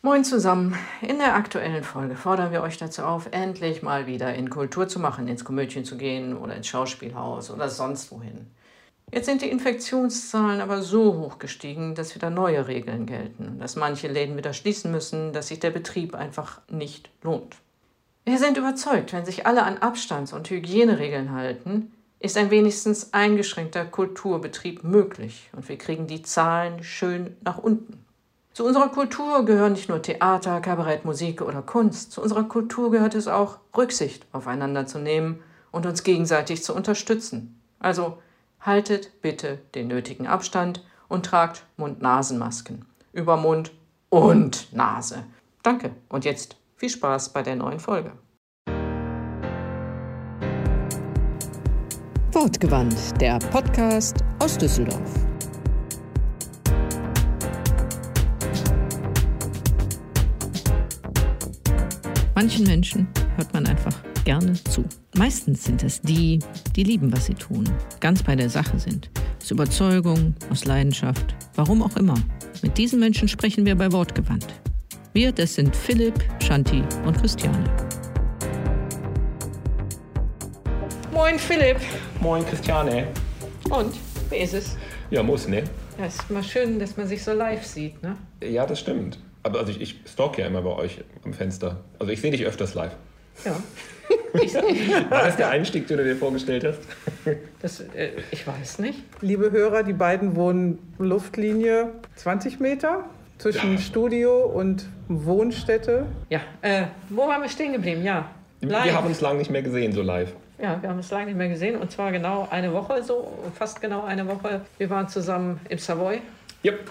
Moin zusammen. In der aktuellen Folge fordern wir euch dazu auf, endlich mal wieder in Kultur zu machen, ins Komödien zu gehen oder ins Schauspielhaus oder sonst wohin. Jetzt sind die Infektionszahlen aber so hoch gestiegen, dass wieder neue Regeln gelten, dass manche Läden wieder schließen müssen, dass sich der Betrieb einfach nicht lohnt. Wir sind überzeugt, wenn sich alle an Abstands- und Hygieneregeln halten, ist ein wenigstens eingeschränkter Kulturbetrieb möglich und wir kriegen die Zahlen schön nach unten. Zu unserer Kultur gehören nicht nur Theater, Kabarett, Musik oder Kunst. Zu unserer Kultur gehört es auch, Rücksicht aufeinander zu nehmen und uns gegenseitig zu unterstützen. Also haltet bitte den nötigen Abstand und tragt Mund-Nasen-Masken. Über Mund und Nase. Danke und jetzt viel Spaß bei der neuen Folge. Wortgewandt, der Podcast aus Düsseldorf. Manchen Menschen hört man einfach gerne zu. Meistens sind es die, die lieben, was sie tun, ganz bei der Sache sind. Aus Überzeugung, aus Leidenschaft, warum auch immer. Mit diesen Menschen sprechen wir bei Wortgewandt. Wir, das sind Philipp, Shanti und Christiane. Moin Philipp. Moin Christiane. Und, wie ist es? Ja, muss, ne? Ja, ist mal schön, dass man sich so live sieht, ne? Ja, das stimmt. Aber also ich, ich stalk ja immer bei euch am Fenster. Also ich sehe dich öfters live. Ja. Ich, War das der Einstieg, den du dir vorgestellt hast? das, äh, ich weiß nicht. Liebe Hörer, die beiden wohnen Luftlinie 20 Meter zwischen Ja. Studio und Wohnstätte. Ja, äh, wo waren wir stehen geblieben? Ja, live. Wir haben uns lange nicht mehr gesehen, so live. Ja, wir haben es lange nicht mehr gesehen und zwar genau eine Woche, so fast genau eine Woche. Wir waren zusammen im Savoy, Yep.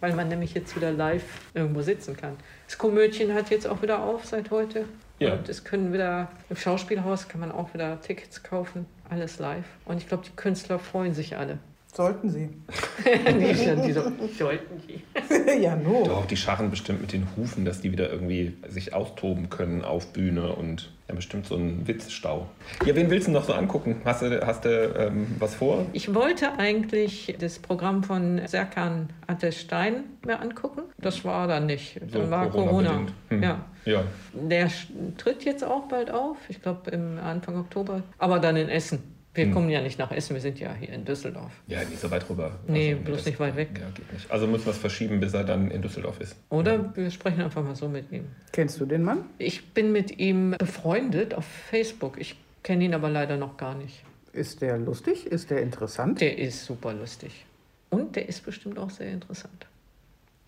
Weil man nämlich jetzt wieder live irgendwo sitzen kann. Das Komödien hat jetzt auch wieder auf seit heute. Ja. Und es können wieder, im Schauspielhaus kann man auch wieder Tickets kaufen, alles live. Und ich glaube, die Künstler freuen sich alle. Sollten sie. die, die so, sollten die. ja, no. Doch, die scharren bestimmt mit den Hufen, dass die wieder irgendwie sich austoben können auf Bühne und ja, bestimmt so ein Witzstau. Ja, wen willst du noch so angucken? Hast du, hast du ähm, was vor? Ich wollte eigentlich das Programm von Serkan Ateş Stein mir angucken. Das war dann nicht. Dann So war Corona. Corona-bedingt. Hm. Ja. Ja. Der tritt jetzt auch bald auf, ich glaube im Anfang Oktober, aber dann in Essen. Wir Hm. kommen ja nicht nach Essen, wir sind ja hier in Düsseldorf. Ja, nicht so weit rüber. Nee, Also, bloß nicht weit weg. Ja, geht nicht. Also müssen wir es verschieben, bis er dann in Düsseldorf ist. Oder wir sprechen einfach mal so mit ihm. Kennst du den Mann? Ich bin mit ihm befreundet auf Facebook. Ich kenne ihn aber leider noch gar nicht. Ist der lustig? Ist der interessant? Der ist super lustig. Und der ist bestimmt auch sehr interessant.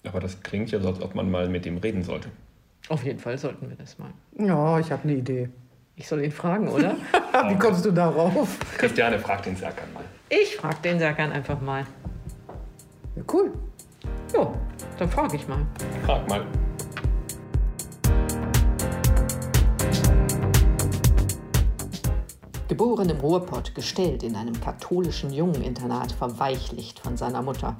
Aber das klingt ja so, als ob man mal mit ihm reden sollte. Auf jeden Fall sollten wir das mal. Ja, ich habe eine Idee. Ich soll ihn fragen, oder? Wie kommst du darauf? Christiane fragt den Serkan mal. Ich frage den Serkan einfach mal. Ja, cool. Jo, dann frage ich mal. Frag mal. Geboren im Ruhrpott, gestellt in einem katholischen Jungeninternat, verweichlicht von seiner Mutter.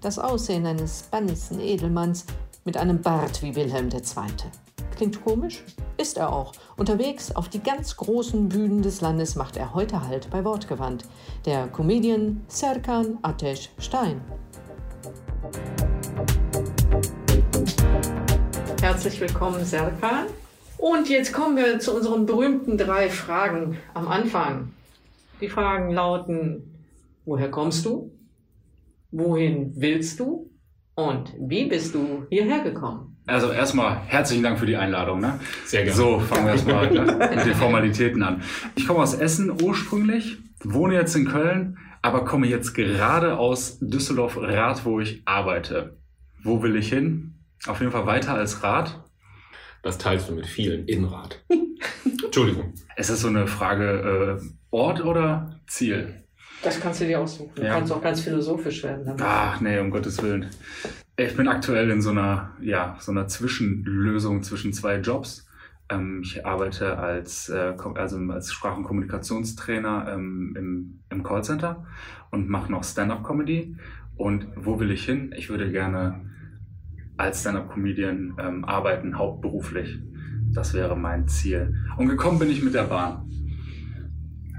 Das Aussehen eines bannigsten Edelmanns mit einem Bart wie Wilhelm II. Klingt komisch? Ist er auch. Unterwegs auf die ganz großen Bühnen des Landes macht er heute Halt bei Wortgewandt. Der Comedian Serkan Ateş Stein. Herzlich willkommen, Serkan. Und jetzt kommen wir zu unseren berühmten drei Fragen am Anfang. Die Fragen lauten, woher kommst du? Wohin willst du? Und wie bist du hierher gekommen? Also erstmal herzlichen Dank für die Einladung. Ne? Sehr gerne. So, fangen wir erstmal ne, mit den Formalitäten an. Ich komme aus Essen ursprünglich, wohne jetzt in Köln, aber komme jetzt gerade aus Düsseldorf-Rath, wo ich arbeite. Wo will ich hin? Auf jeden Fall weiter als Rath. Das teilst du mit vielen in Rat. Entschuldigung. Es ist so eine Frage, äh, Ort oder Ziel? Das kannst du dir aussuchen. Du Ja. kannst auch ganz philosophisch werden. damit. Ach nee, um Gottes Willen. Ich bin aktuell in so einer, ja, so einer Zwischenlösung zwischen zwei Jobs. Ähm, ich arbeite als, äh, also als Sprach- und Kommunikationstrainer ähm, im, im Callcenter und mache noch Stand-up-Comedy. Und wo will ich hin? Ich würde gerne als Stand-up-Comedian ähm, arbeiten, hauptberuflich. Das wäre mein Ziel. Und gekommen bin ich mit der Bahn.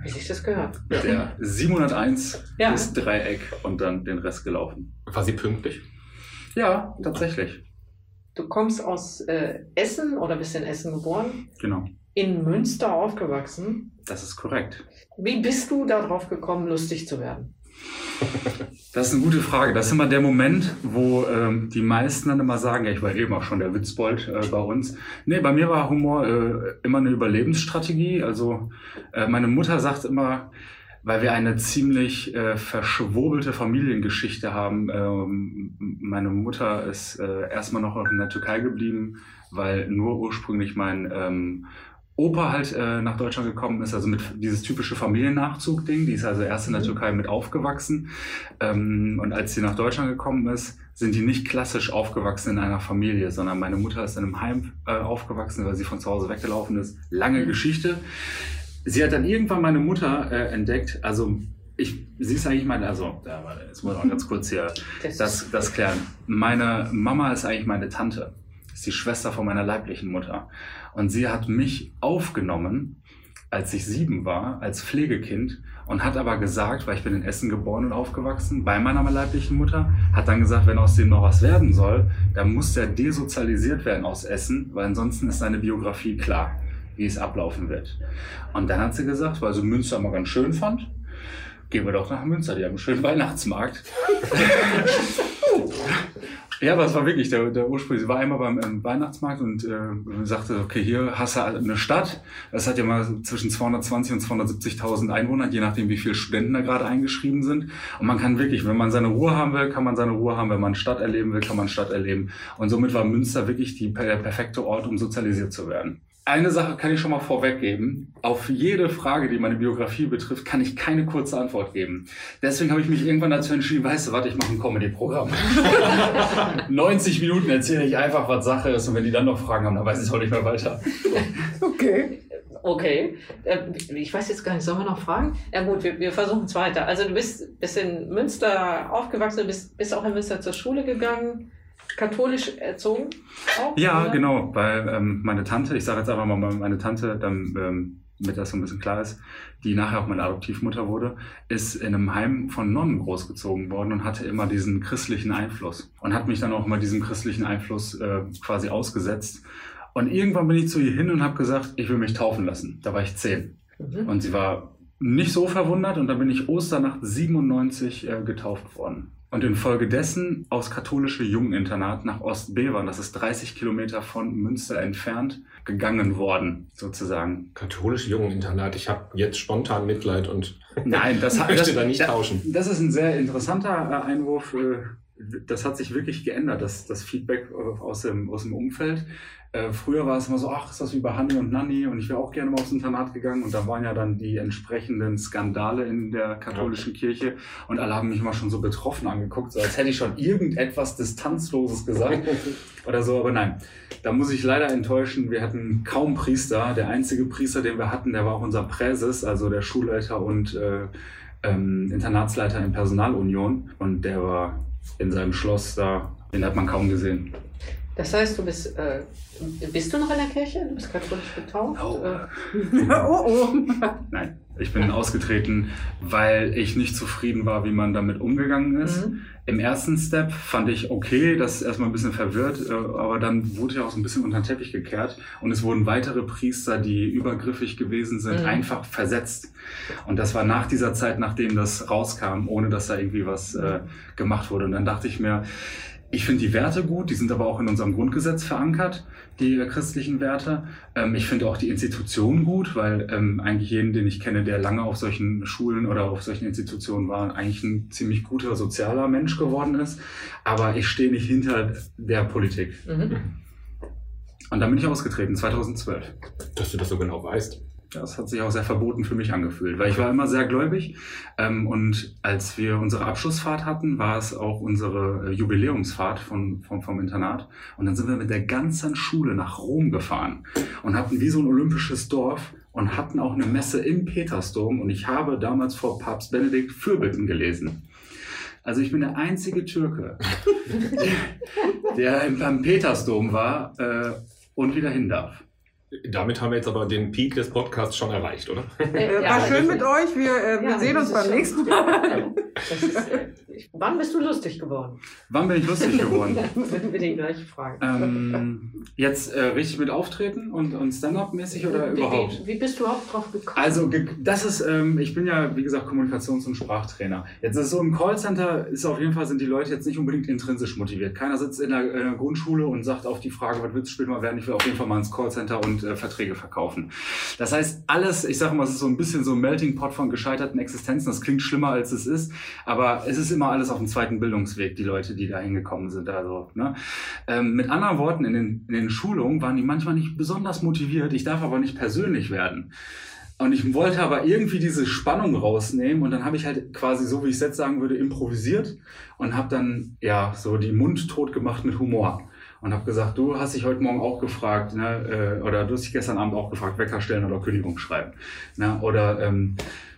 Wie sich das gehört. Mit der 701 Ja. bis Dreieck und dann den Rest gelaufen. War sie pünktlich? Ja, tatsächlich. Du kommst aus äh, Essen oder bist in Essen geboren, Genau, in Münster aufgewachsen. das ist korrekt. Wie bist du darauf gekommen, lustig zu werden? Das ist eine gute Frage. Das ist immer der Moment, wo ähm, die meisten dann immer sagen, ja, ich war eben auch schon der Witzbold äh, bei uns. Nee, bei mir war Humor äh, immer eine Überlebensstrategie. Also äh, meine Mutter sagt immer, weil wir eine ziemlich äh, verschwurbelte Familiengeschichte haben. Ähm, meine Mutter ist äh, erstmal noch in der Türkei geblieben, weil nur ursprünglich mein ähm, Opa halt äh, nach Deutschland gekommen ist, also mit dieses typische Familiennachzug-Ding. Die ist also erst in der Türkei mit aufgewachsen. Ähm, und als sie nach Deutschland gekommen ist, sind die nicht klassisch aufgewachsen in einer Familie, sondern meine Mutter ist in einem Heim äh, aufgewachsen, weil sie von zu Hause weggelaufen ist. Lange Geschichte. Sie hat dann irgendwann meine Mutter äh, entdeckt. Also ich, sie ist eigentlich meine, also, jetzt muss ich mal ganz kurz hier das, das klären. Meine Mama ist eigentlich meine Tante. Ist die Schwester von meiner leiblichen Mutter. Und sie hat mich aufgenommen, als ich sieben war, als Pflegekind und hat aber gesagt, weil ich bin in Essen geboren und aufgewachsen, bei meiner leiblichen Mutter, hat dann gesagt, wenn aus dem noch was werden soll, dann muss der desozialisiert werden aus Essen, weil ansonsten ist seine Biografie klar, wie es ablaufen wird. Und dann hat sie gesagt, weil sie Münster mal ganz schön fand, gehen wir doch nach Münster, die haben einen schönen Weihnachtsmarkt. Ja, aber es war wirklich der, der Ursprung. Sie war einmal beim Weihnachtsmarkt und äh, sagte, okay, hier hast du eine Stadt. Das hat ja mal zwischen 220 und 270.000 Einwohner, je nachdem, wie viele Studenten da gerade eingeschrieben sind. Und man kann wirklich, wenn man seine Ruhe haben will, kann man seine Ruhe haben. Wenn man Stadt erleben will, kann man Stadt erleben. Und somit war Münster wirklich die, der perfekte Ort, um sozialisiert zu werden. Eine Sache kann ich schon mal vorweggeben. Auf jede Frage, die meine Biografie betrifft, kann ich keine kurze Antwort geben. Deswegen habe ich mich irgendwann dazu entschieden, weißt du, warte, ich mache ein Comedy-Programm. 90 Minuten erzähle ich einfach, was Sache ist und wenn die dann noch Fragen haben, dann weiß ich auch nicht mehr weiter. Okay. Okay, äh, ich weiß jetzt gar nicht, sollen wir noch fragen? Ja gut, wir, wir versuchen es weiter. Also du bist, bist in Münster aufgewachsen, bist, bist auch in Münster zur Schule gegangen, katholisch erzogen auch? Ja, oder? genau, weil ähm, meine Tante, ich sage jetzt einfach mal meine Tante, dann, ähm, damit das so ein bisschen klar ist, die nachher auch meine Adoptivmutter wurde, ist in einem Heim von Nonnen großgezogen worden und hatte immer diesen christlichen Einfluss und hat mich dann auch immer diesem christlichen Einfluss äh, quasi ausgesetzt. Und irgendwann bin ich zu ihr hin und habe gesagt, ich will mich taufen lassen. Da war ich zehn. Mhm. Und sie war nicht so verwundert und dann bin ich Osternacht 97 äh, getauft worden. Und infolgedessen aus katholische Jungeninternat nach Ostbevern, das ist 30 Kilometer von Münster entfernt, gegangen worden, sozusagen. Katholische Jungeninternat. Ich habe jetzt spontan Mitleid und Nein, das möchte das, da nicht das, tauschen. Das ist ein sehr interessanter äh, Einwurf. äh, Das hat sich wirklich geändert, das, das Feedback äh, aus dem, aus dem Umfeld. Äh, Früher war es immer so, ach, ist das wie bei Hanni und Nanni und ich wäre auch gerne mal aufs Internat gegangen. Und da waren ja dann die entsprechenden Skandale in der katholischen Kirche. Und alle haben mich immer schon so betroffen angeguckt, so als hätte ich schon irgendetwas Distanzloses gesagt oder so, aber nein. Da muss ich leider enttäuschen, wir hatten kaum Priester. Der einzige Priester, den wir hatten, der war auch unser Präses, also der Schulleiter und äh, ähm, Internatsleiter in Personalunion. Und der war in seinem Schloss da, den hat man kaum gesehen. Das heißt, du bist, äh, bist du noch in der Kirche? Du bist katholisch getauft? Oh. Äh, oh, oh. Nein, ich bin ausgetreten, weil ich nicht zufrieden war, wie man damit umgegangen ist. Mhm. Im ersten Step fand ich okay, das ist erstmal ein bisschen verwirrt, äh, aber dann wurde ja auch so ein bisschen unter den Teppich gekehrt und es wurden weitere Priester, die übergriffig gewesen sind, Mhm. einfach versetzt. Und das war nach dieser Zeit, nachdem das rauskam, ohne dass da irgendwie was äh, gemacht wurde. Und dann dachte ich mir, ich finde die Werte gut, die sind aber auch in unserem Grundgesetz verankert, die äh, christlichen Werte. Ähm, ich finde auch die Institutionen gut, weil ähm, eigentlich jeden, den ich kenne, der lange auf solchen Schulen oder auf solchen Institutionen war, eigentlich ein ziemlich guter sozialer Mensch geworden ist. Aber ich stehe nicht hinter der Politik. Mhm. Und dann bin ich ausgetreten, 2012. Dass du das so genau weißt. Das hat sich auch sehr verboten für mich angefühlt, weil ich war immer sehr gläubig. Ähm, und als wir unsere Abschlussfahrt hatten, war es auch unsere äh, Jubiläumsfahrt von, vom, vom Internat. Und dann sind wir mit der ganzen Schule nach Rom gefahren und hatten wie so ein olympisches Dorf und hatten auch eine Messe im Petersdom. Und ich habe damals vor Papst Benedikt Fürbitten gelesen. Also ich bin der einzige Türke, der im, am Petersdom war äh, und wieder hin darf. Damit haben wir jetzt aber den Peak des Podcasts schon erreicht, oder? Äh, war schön mit euch. Wir, äh, wir Ja, sehen uns das beim nächsten Mal. Das ist, äh, wann bist du lustig geworden? Wann bin ich lustig geworden? Würden wir die gleiche Frage. ähm, jetzt äh, richtig mit Auftreten und, und Stand-up-mäßig oder wie, überhaupt? Wie, wie bist du überhaupt drauf gekommen? Also, das ist, ähm, ich bin ja, wie gesagt, Kommunikations- und Sprachtrainer. Jetzt ist es so, im Callcenter ist auf jeden Fall, sind die Leute jetzt nicht unbedingt intrinsisch motiviert. Keiner sitzt in der, in der Grundschule und sagt auf die Frage, was willst du später mal werden? Ich will auf jeden Fall mal ins Callcenter und äh, Verträge verkaufen. Das heißt, alles, ich sage mal, es ist so ein bisschen so ein Melting Pot von gescheiterten Existenzen. Das klingt schlimmer, als es ist. Aber es ist immer alles auf dem zweiten Bildungsweg, die Leute, die da hingekommen sind. Also, ne? ähm, mit anderen Worten, in den, in den Schulungen waren die manchmal nicht besonders motiviert. Ich darf aber nicht persönlich werden. Und ich wollte aber irgendwie diese Spannung rausnehmen und dann habe ich halt quasi, so wie ich es jetzt sagen würde, improvisiert und habe dann ja so die Mund tot gemacht mit Humor. Und habe gesagt, du hast dich heute Morgen auch gefragt, ne, äh, oder du hast dich gestern Abend auch gefragt, Wecker stellen oder Kündigung schreiben. Ne, oder ähm,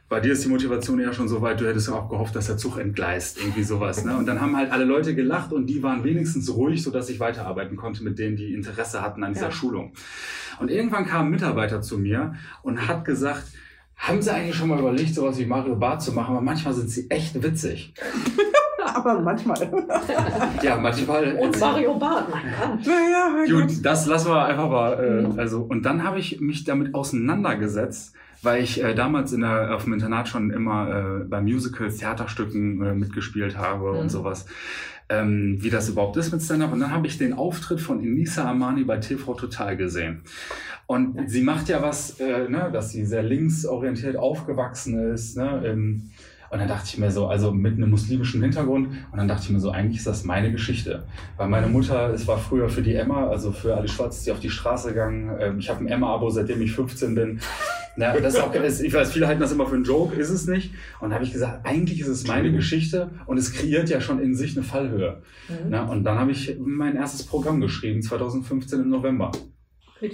bei dir ist die Motivation ja schon so weit, du hättest ja auch gehofft, dass der Zug entgleist, irgendwie sowas. Ne? Und dann haben halt alle Leute gelacht und die waren wenigstens ruhig, sodass ich weiterarbeiten konnte mit denen, die Interesse hatten an dieser Ja. Schulung. Und irgendwann kam ein Mitarbeiter zu mir und hat gesagt, haben Sie eigentlich schon mal überlegt, sowas wie Mario Barth zu machen? Aber manchmal sind sie echt witzig. Aber manchmal. Ja, manchmal. Und Mario Barth, mein Gott. Naja, mein Gott. Gut, das lassen wir einfach mal. Äh, also, und dann habe ich mich damit auseinandergesetzt, weil ich äh, damals in der, auf dem Internat schon immer äh, bei Musicals, Theaterstücken äh, mitgespielt habe Mhm. und sowas. Ähm, wie das überhaupt ist mit Stand-Up. Und dann habe ich den Auftritt von Inisa Amani bei TV Total gesehen. Und sie macht ja was, äh, ne, dass sie sehr linksorientiert aufgewachsen ist. Ne, ähm, und dann dachte ich mir so, also mit einem muslimischen Hintergrund, und dann dachte ich mir so, eigentlich ist das meine Geschichte. Weil meine Mutter, es war früher für die Emma, also für alle Schwarze, die auf die Straße gegangen. Ähm, ich habe ein Emma-Abo, seitdem ich 15 bin. Na, das ist auch, ich weiß, viele halten das immer für einen Joke, ist es nicht. Und da habe ich gesagt, eigentlich ist es meine Geschichte und es kreiert ja schon in sich eine Fallhöhe. Mhm. Na, und dann habe ich mein erstes Programm geschrieben, 2015 im November.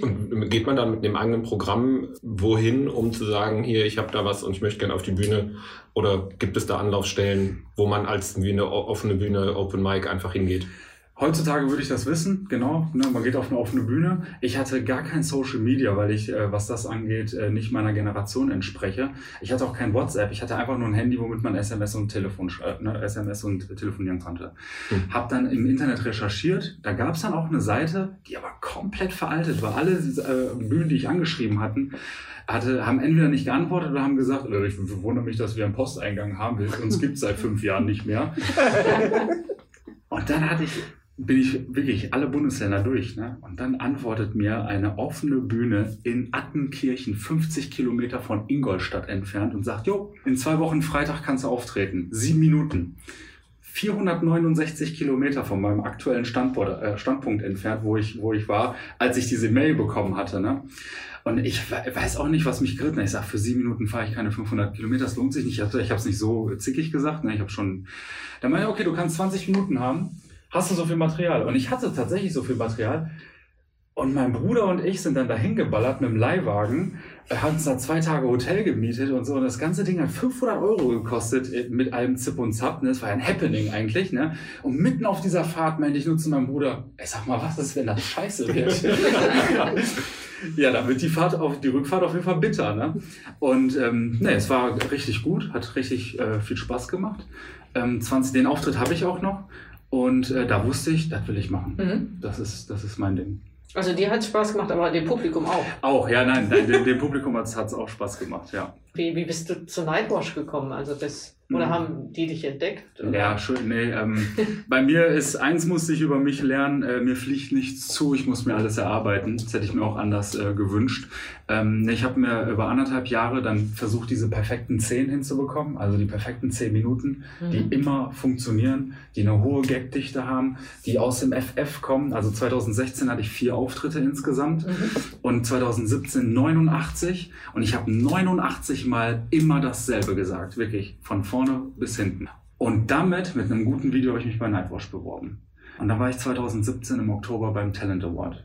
Und geht man dann mit dem eigenen Programm wohin, um zu sagen, hier, ich habe da was und ich möchte gerne auf die Bühne? Oder gibt es da Anlaufstellen, wo man als wie eine offene Bühne, Open Mic einfach hingeht? Heutzutage würde ich das wissen, genau. Ne, man geht auf eine offene Bühne. Ich hatte gar kein Social Media, weil ich, äh, was das angeht, äh, nicht meiner Generation entspreche. Ich hatte auch kein WhatsApp. Ich hatte einfach nur ein Handy, womit man SMS und Telefon, äh, ne, SMS und telefonieren konnte. Hm. Hab dann im Internet recherchiert. Da gab es dann auch eine Seite, die aber komplett veraltet war. Alle äh, Bühnen, die ich angeschrieben hatten, hatte, haben entweder nicht geantwortet oder haben gesagt, äh, ich wundere mich, dass wir einen Posteingang haben. Uns gibt es seit fünf Jahren nicht mehr. Und dann hatte ich, bin ich wirklich alle Bundesländer durch. Ne? Und dann antwortet mir eine offene Bühne in Attenkirchen, 50 Kilometer von Ingolstadt entfernt und sagt, jo, in zwei Wochen Freitag kannst du auftreten. Sieben Minuten. 469 Kilometer von meinem aktuellen Standort, äh, Standpunkt entfernt, wo ich, wo ich war, als ich diese Mail bekommen hatte. Ne? Und ich we- weiß auch nicht, was mich geritten hat. Ich sage, für sieben Minuten fahre ich keine 500 Kilometer, das lohnt sich nicht. Ich habe es nicht so zickig gesagt. Ne? Ich habe schon, dann meinte ich, okay, du kannst 20 Minuten haben. Hast du so viel Material? Und ich hatte tatsächlich so viel Material. Und mein Bruder und ich sind dann dahin geballert mit dem Leihwagen, hatten uns da zwei Tage Hotel gemietet und so. Und das ganze Ding hat 500 Euro gekostet mit allem Zip und Zap. Ne? Das war ja ein Happening eigentlich. Ne? Und mitten auf dieser Fahrt meinte ich nur zu meinem Bruder, ey, sag mal, was ist, wenn das scheiße wird? ja, dann wird die, Fahrt auf, die Rückfahrt auf jeden Fall bitter. Ne? Und ähm, ne, es war richtig gut, hat richtig äh, viel Spaß gemacht. Ähm, 20, den Auftritt habe ich auch noch. Und äh, da wusste ich, das will ich machen. Mhm. Das ist, das ist mein Ding. Also dir hat es Spaß gemacht, aber dem Publikum auch. Auch, ja, nein, nein dem, dem Publikum hat es auch Spaß gemacht, ja. Wie, wie bist du zu Nightwash gekommen? Also das, oder Mhm. haben die dich entdeckt? Oder? Ja, schön. Nee, ähm, bei mir ist eins musste ich über mich lernen, äh, mir fliegt nichts zu, ich muss mir alles erarbeiten. Das hätte ich mir auch anders äh, gewünscht. Ähm, ich habe mir über anderthalb Jahre dann versucht, diese perfekten zehn hinzubekommen, also die perfekten zehn Minuten, die Mhm. immer funktionieren, die eine hohe Gagdichte haben, die aus dem FF kommen. Also 2016 hatte ich vier Auftritte insgesamt Mhm. und 2017 89 und ich habe 89 Mal immer dasselbe gesagt, wirklich von vorne bis hinten. Und damit, mit einem guten Video, habe ich mich bei Nightwash beworben. Und da war ich 2017 im Oktober beim Talent Award,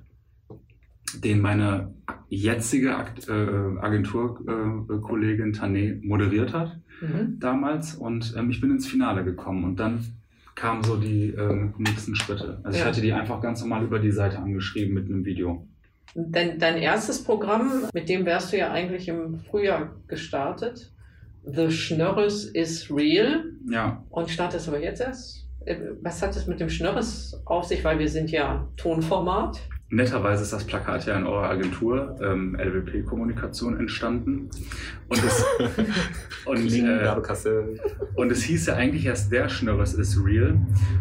den meine jetzige äh, Agenturkollegin Tané moderiert hat Mhm. damals und ähm, ich bin ins Finale gekommen und dann kamen so die ähm, nächsten Schritte. Also ich Ja. hatte die einfach ganz normal über die Seite angeschrieben mit einem Video. Dein, dein erstes Programm, mit dem wärst du ja eigentlich im Frühjahr gestartet. The Schnörres is real. Ja. Und startest aber jetzt erst. Äh, Was hat es mit dem Schnörres auf sich? Weil wir sind ja Tonformat. Netterweise ist das Plakat ja in eurer Agentur ähm, LWP Kommunikation entstanden. Und es, und, äh, und es hieß ja eigentlich erst der Schnörres ist real.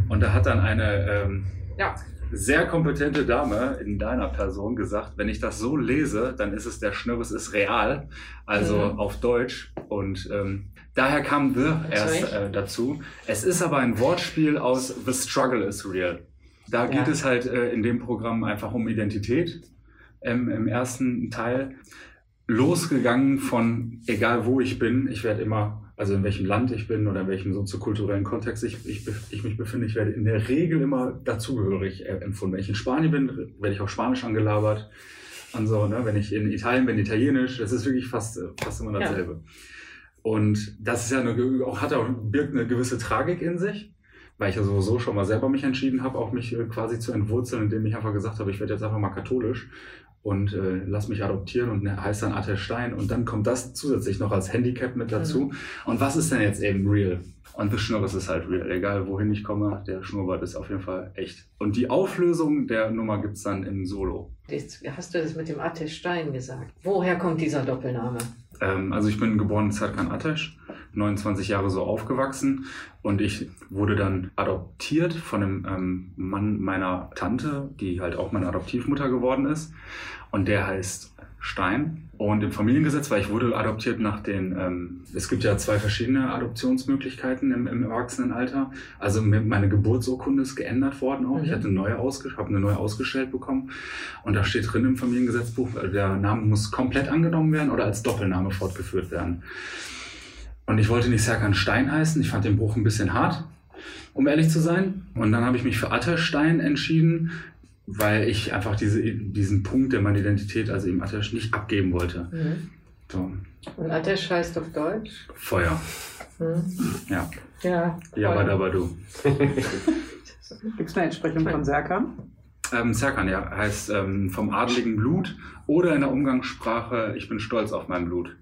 Und da hat dann eine ähm, Ja. Sehr kompetente Dame in deiner Person gesagt, wenn ich das so lese, dann ist es der Schnörres ist real, also Mhm. auf Deutsch. Und ähm, daher kam The erst äh, dazu. Es ist aber ein Wortspiel aus The Struggle is real. Da geht Ja. es halt äh, in dem Programm einfach um Identität ähm, im ersten Teil. Losgegangen von egal wo ich bin, ich werde immer, also in welchem Land ich bin oder in welchem soziokulturellen Kontext ich, ich, ich mich befinde, ich werde in der Regel immer dazugehörig äh, empfunden. Wenn ich in Spanien bin, werde ich auch Spanisch angelabert. Und so, ne? Wenn ich in Italien bin, Italienisch, das ist wirklich fast, äh, fast immer Ja. dasselbe. Und das ist ja eine, auch, hat auch, birgt eine gewisse Tragik in sich, weil ich ja sowieso schon mal selber mich entschieden habe, auch mich äh, quasi zu entwurzeln, indem ich einfach gesagt habe, ich werde jetzt einfach mal katholisch und äh, lass mich adoptieren und ne, heißt dann Atte Stein und dann kommt das zusätzlich noch als Handicap mit dazu. Und was ist denn jetzt eben real? Und The Schnurres ist halt real. Egal wohin ich komme, der Schnurrbart ist auf jeden Fall echt. Und die Auflösung der Nummer gibt's dann im Solo. Jetzt hast du das mit dem Atte Stein gesagt. Woher kommt dieser Doppelname? Ähm, also ich bin geboren in Serkan Ateş, 29 Jahre so aufgewachsen und ich wurde dann adoptiert von einem ähm, Mann meiner Tante, die halt auch meine Adoptivmutter geworden ist. Und der heißt Stein. Und im Familiengesetz, weil ich wurde adoptiert nach den, ähm, es gibt ja zwei verschiedene Adoptionsmöglichkeiten im, im Erwachsenenalter. Also meine Geburtsurkunde ist geändert worden auch. Ich Mhm. hatte eine neue habe eine neue ausgestellt bekommen. Und da steht drin im Familiengesetzbuch, der Name muss komplett angenommen werden oder als Doppelname fortgeführt werden. Und ich wollte nicht Serkan Stein heißen. Ich fand den Bruch ein bisschen hart, um ehrlich zu sein. Und dann habe ich mich für Atterstein entschieden, weil ich einfach diese, diesen Punkt der meiner Identität, also eben Attesch, nicht abgeben wollte. Mhm. So, Und Atesh heißt auf Deutsch? Feuer. Mhm. Ja. Ja. Ja, aber aber du. Gibt es eine Entsprechung von Serkan? Ähm, Serkan, ja, heißt ähm, vom adligen Blut oder in der Umgangssprache, ich bin stolz auf mein Blut.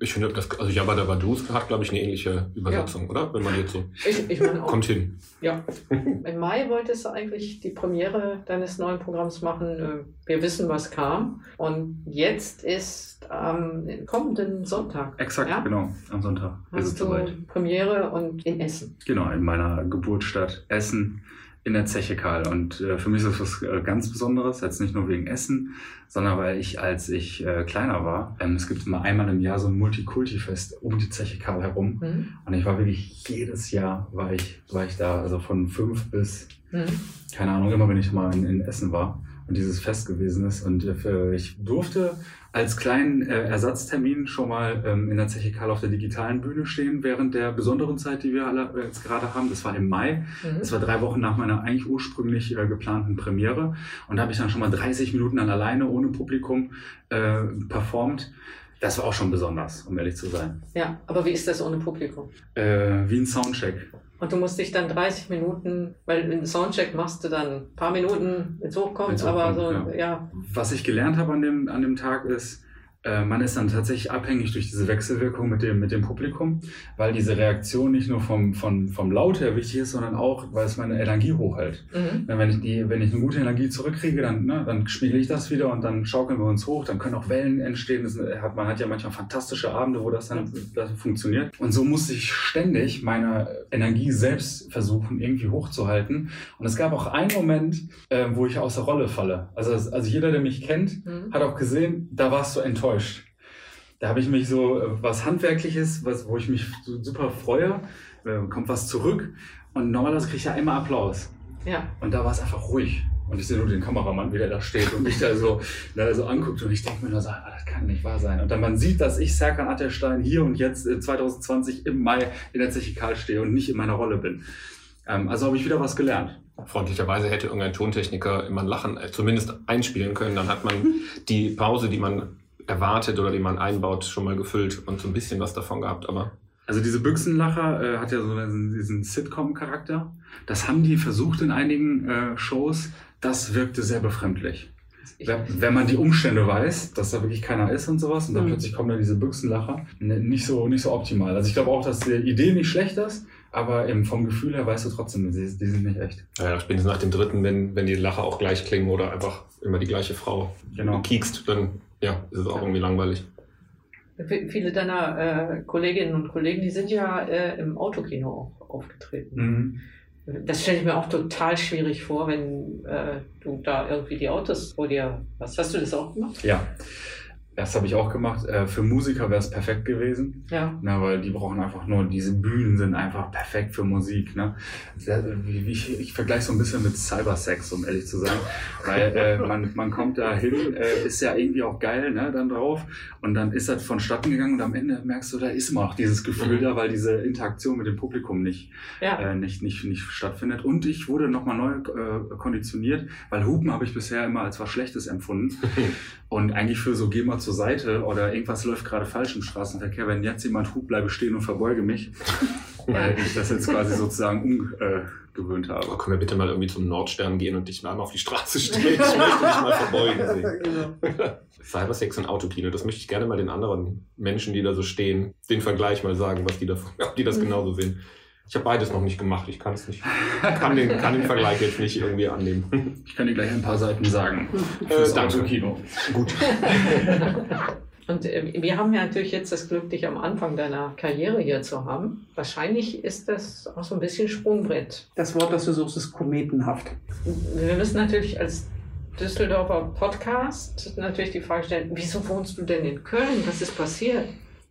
Ich finde, das, also Jabba Dabba Doo hat, glaube ich, eine ähnliche Übersetzung, oder? Wenn man jetzt so. Ich, ich meine auch. Kommt hin. Ja. Im Mai wolltest du eigentlich die Premiere deines neuen Programms machen. Äh, Wir wissen, was kam. Und jetzt ist am kommenden Sonntag. Exakt, Ja? genau, am Sonntag ist es Hast du soweit. Premiere und in Essen. Genau, in meiner Geburtsstadt Essen in der Zeche Karl. Und äh, für mich ist das was äh, ganz Besonderes, jetzt nicht nur wegen Essen, sondern weil ich, als ich äh, kleiner war, ähm, es gibt immer einmal im Jahr so ein Multikulti-Fest um die Zeche Karl herum. Mhm. Und ich war wirklich jedes Jahr war ich, war ich da, also von fünf bis, Mhm. keine Ahnung, immer wenn ich mal in, in Essen war und dieses Fest gewesen ist. Und äh, ich durfte als kleinen äh, Ersatztermin schon mal ähm, in der Zeche Karl auf der digitalen Bühne stehen, während der besonderen Zeit, die wir alle jetzt gerade haben. Das war im Mai. Mhm. Das war drei Wochen nach meiner eigentlich ursprünglich äh, geplanten Premiere. Und da habe ich dann schon mal 30 Minuten dann alleine ohne Publikum äh, performt. Das war auch schon besonders, um ehrlich zu sein. Ja, aber wie ist das ohne Publikum? Äh, wie ein Soundcheck. Und du musst dich dann 30 Minuten, weil einen Soundcheck machst du dann ein paar Minuten, wenn es hochkommt, aber so, ja. Was ich gelernt habe an dem, an dem Tag ist, man ist dann tatsächlich abhängig durch diese Wechselwirkung mit dem, mit dem Publikum, weil diese Reaktion nicht nur vom, vom, vom Laut her wichtig ist, sondern auch, weil es meine Energie hochhält. Mhm. Wenn ich, die, wenn ich eine gute Energie zurückkriege, dann, ne, dann spiegel ich das wieder und dann schaukeln wir uns hoch. Dann können auch Wellen entstehen. Das hat, man hat ja manchmal fantastische Abende, wo das dann das funktioniert. Und so musste ich ständig meine Energie selbst versuchen, irgendwie hochzuhalten. Und es gab auch einen Moment, äh, wo ich aus der Rolle falle. Also, also jeder, der mich kennt, Mhm. hat auch gesehen, da warst du enttäuscht. Da habe ich mich so äh, was Handwerkliches, was, wo ich mich so super freue, äh, kommt was zurück. Und normalerweise kriege ich ja immer Applaus. Ja. Und da war es einfach ruhig. Und ich sehe nur den Kameramann, wie der da steht und mich da so, da so anguckt. Und ich denke mir nur so, ah, das kann nicht wahr sein. Und dann man sieht, dass ich Serkan Atterstein hier und jetzt äh, 2020 im Mai in der Zeche Karl stehe und nicht in meiner Rolle bin. Ähm, also habe ich wieder was gelernt. Freundlicherweise hätte irgendein Tontechniker immer ein Lachen äh, zumindest einspielen können. Dann hat man die Pause, die man erwartet oder die man einbaut, schon mal gefüllt und so ein bisschen was davon gehabt. Aber Also diese Büchsenlacher äh, hat ja so diesen, diesen Sitcom-Charakter. Das haben die versucht in einigen äh, Shows. Das wirkte sehr befremdlich. wenn man die Umstände weiß, dass da wirklich keiner ist und sowas und dann Mhm. plötzlich kommen da diese Büchsenlacher, ne, nicht so, nicht so optimal. Also ich glaube auch, dass die Idee nicht schlecht ist, aber eben vom Gefühl her weißt du trotzdem, die, die sind nicht echt. Ja, spätestens nach dem dritten, wenn, wenn die Lacher auch gleich klingen oder einfach immer die gleiche Frau Genau. kiekst, dann ja, ist es auch irgendwie langweilig. Viele deiner äh, Kolleginnen und Kollegen, die sind ja äh, im Autokino auch aufgetreten. Mhm. Das stelle ich mir auch total schwierig vor, wenn äh, du da irgendwie die Autos vor dir hast. Hast du das auch gemacht? Ja, das habe ich auch gemacht. Äh, Für Musiker wäre es perfekt gewesen. Ja. Na, weil die brauchen einfach nur, diese Bühnen sind einfach perfekt für Musik. Ne? Ich, ich vergleiche so ein bisschen mit Cybersex, um ehrlich zu sein. Weil äh, man, man kommt da hin, äh, ist ja irgendwie auch geil ne, dann drauf. Und dann ist das vonstatten gegangen und am Ende merkst du, da ist immer noch dieses Gefühl da, weil diese Interaktion mit dem Publikum nicht, Ja. äh, nicht, nicht, nicht stattfindet. Und ich wurde nochmal neu äh, konditioniert, weil Hupen habe ich bisher immer als was Schlechtes empfunden. Und eigentlich für so, geh mal zur Seite oder irgendwas läuft gerade falsch im Straßenverkehr, wenn jetzt jemand hupt, bleibe stehen und verbeuge mich, weil ich das jetzt quasi sozusagen umgewöhnt habe. Aber können wir bitte mal irgendwie zum Nordstern gehen und dich mal auf die Straße stellen? Ich möchte dich mal verbeugen sehen. Genau. Cybersex und Autokino, das möchte ich gerne mal den anderen Menschen, die da so stehen, den Vergleich mal sagen, was die davon, ob die das genauso sehen. Ich habe beides noch nicht gemacht, ich kann es nicht, kann den, kann den Vergleich jetzt nicht irgendwie annehmen. Ich kann dir gleich ein paar Seiten sagen. Äh, danke. Autokino. Gut. Und äh, wir haben ja natürlich jetzt das Glück, dich am Anfang deiner Karriere hier zu haben. Wahrscheinlich ist das auch so ein bisschen Sprungbrett. Das Wort, das du suchst, ist kometenhaft. Wir müssen natürlich als Düsseldorfer Podcast natürlich die Frage stellen, wieso wohnst du denn in Köln? Was ist passiert?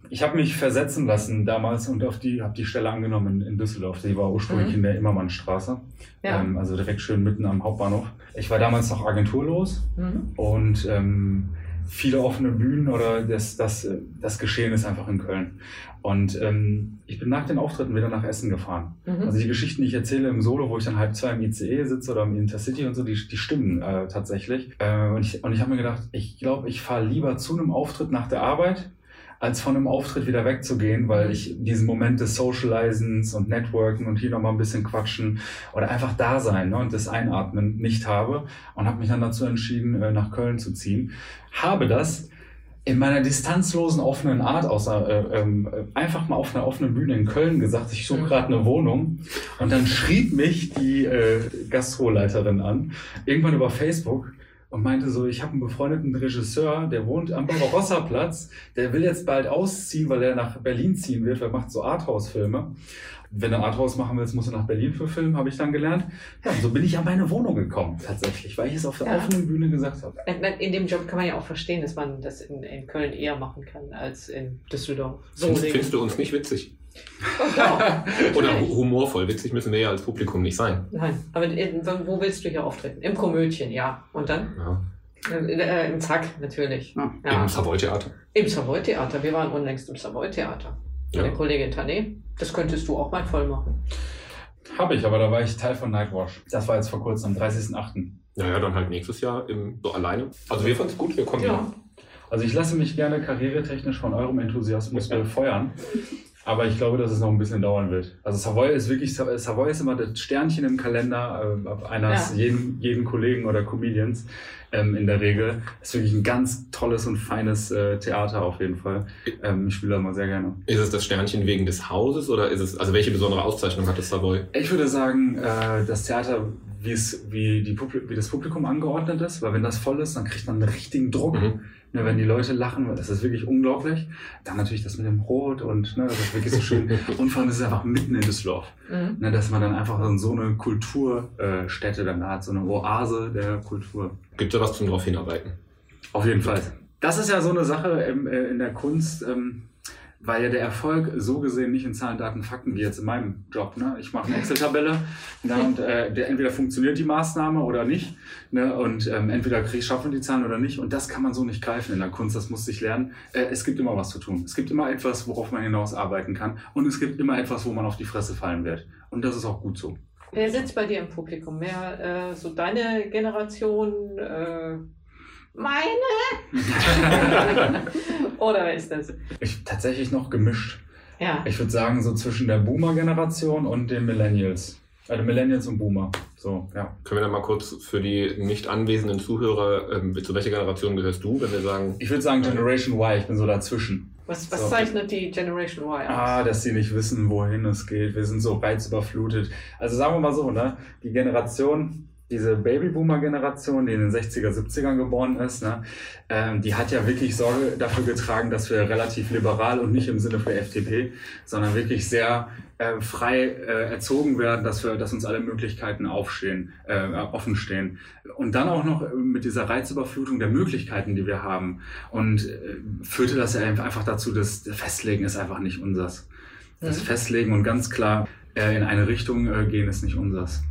Ich habe mich versetzen lassen damals und auf die habe die Stelle angenommen in Düsseldorf. Die war ursprünglich Mhm. in der Immermannstraße, Ja. ähm, also direkt schön mitten am Hauptbahnhof. Ich war damals noch agenturlos Mhm. und ähm, viele offene Bühnen oder das, das, das Geschehen ist einfach in Köln. Und ähm, ich bin nach den Auftritten wieder nach Essen gefahren. Mhm. Also die Geschichten, die ich erzähle im Solo, wo ich dann halb zwei im ICE sitze oder im Intercity und so, die, die stimmen äh, tatsächlich. Äh, und ich, und ich habe mir gedacht, ich glaube, ich fahre lieber zu einem Auftritt nach der Arbeit, als von einem Auftritt wieder wegzugehen, weil ich diesen Moment des Socializens und Networken und hier nochmal ein bisschen quatschen oder einfach da sein ne, und das Einatmen nicht habe und habe mich dann dazu entschieden, äh, nach Köln zu ziehen. Habe das in meiner distanzlosen, offenen Art, außer äh, ähm, äh, einfach mal auf einer offenen Bühne in Köln gesagt, ich suche Mhm. gerade eine Wohnung. Und dann schrieb mich die äh, Gastroleiterin an, irgendwann über Facebook und meinte so, ich habe einen befreundeten Regisseur, der wohnt am Barbarossa-Platz, der will jetzt bald ausziehen, weil er nach Berlin ziehen wird, weil er macht so Arthouse-Filme. Wenn du Arthouse machen willst, musst du nach Berlin für filmen, habe ich dann gelernt. Ja, und so bin ich an meine Wohnung gekommen, tatsächlich, weil ich es auf der Ja. offenen Bühne gesagt habe. In dem Job kann man ja auch verstehen, dass man das in, in Köln eher machen kann als in Düsseldorf. Findest, Solingen. findest du uns nicht witzig? Oh. Oder humorvoll? Witzig müssen wir ja als Publikum nicht sein. Nein, aber in, wo willst du hier auftreten? Im Komödchen, ja. Und dann? Ja. Äh, äh, Im Zack, natürlich. Ja. Ja. Im Savoy-Theater. Im Savoy-Theater. Wir waren unlängst im Savoy-Theater. Ja. Meine Kollegin Tané. Das könntest du auch mal voll machen. Habe ich, aber da war ich Teil von Nightwash. Das war jetzt vor kurzem, am 30.08. Ja, ja, dann halt nächstes Jahr im, so alleine. Also wir fanden es gut, wir kommen Ja. Also ich lasse mich gerne karrieretechnisch von eurem Enthusiasmus befeuern. Aber ich glaube, dass es noch ein bisschen dauern wird. Also Savoy ist wirklich, Savoy ist immer das Sternchen im Kalender äh, eines Ja. jeden, jeden Kollegen oder Comedians ähm, in der Regel. Ist wirklich ein ganz tolles und feines äh, Theater auf jeden Fall. Ähm, ich spiele da mal sehr gerne. Ist es das Sternchen wegen des Hauses oder ist es, also welche besondere Auszeichnung hat das Savoy? Ich würde sagen, äh, das Theater, wie, es, wie, die Publi wie das Publikum angeordnet ist, weil wenn das voll ist, dann kriegt man einen richtigen Druck. Mhm. Ne, wenn die Leute lachen, das ist wirklich unglaublich. Dann natürlich das mit dem Rot und ne, das ist wirklich so schön. Und vor allem ist es einfach mitten in Düsseldorf. Mhm. Ne, dass man dann einfach so eine Kulturstätte dann hat, so eine Oase der Kultur. Gibt es da was zum drauf hinarbeiten? Auf jeden Fall. Das ist ja so eine Sache im, äh, in der Kunst, ähm, weil ja der Erfolg so gesehen nicht in Zahlen, Daten, Fakten wie jetzt in meinem Job. Ne? Ich mache eine Excel-Tabelle ne, und äh, der, entweder funktioniert die Maßnahme oder nicht. Ne? Und ähm, entweder krieg, schaffen die Zahlen oder nicht. Und das kann man so nicht greifen in der Kunst. Das musste ich lernen. Äh, es gibt immer was zu tun. Es gibt immer etwas, worauf man hinaus arbeiten kann. Und es gibt immer etwas, wo man auf die Fresse fallen wird. Und das ist auch gut so. Wer sitzt bei dir im Publikum? Mehr äh, so deine Generation? Meine? Oder wer ist das? Ich tatsächlich noch gemischt. Ja. Ich würde sagen, so zwischen der Boomer-Generation und den Millennials. Also Millennials und Boomer. So, ja. Können wir dann mal kurz für die nicht anwesenden Zuhörer, ähm, zu welcher Generation gehörst du, wenn wir sagen, Ich würde sagen Generation Y, ich bin so dazwischen. Was, was So. zeichnet die Generation Y aus? Ah, dass sie nicht wissen, wohin es geht. Wir sind so reizüberflutet. Also sagen wir mal so, ne? Die Generation, diese Babyboomer-Generation, die in den 60er, 70ern geboren ist, ne? Ähm, die hat ja wirklich Sorge dafür getragen, dass wir relativ liberal und nicht im Sinne für FDP, sondern wirklich sehr äh, frei äh, erzogen werden, dass wir, dass uns alle Möglichkeiten aufstehen, äh, offen stehen. Und dann auch noch äh, mit dieser Reizüberflutung der Möglichkeiten, die wir haben. Und äh, führte das ja einfach dazu, dass das Festlegen ist einfach nicht unsers. Das Mhm. Festlegen und ganz klar äh, in eine Richtung gehen ist nicht unsers.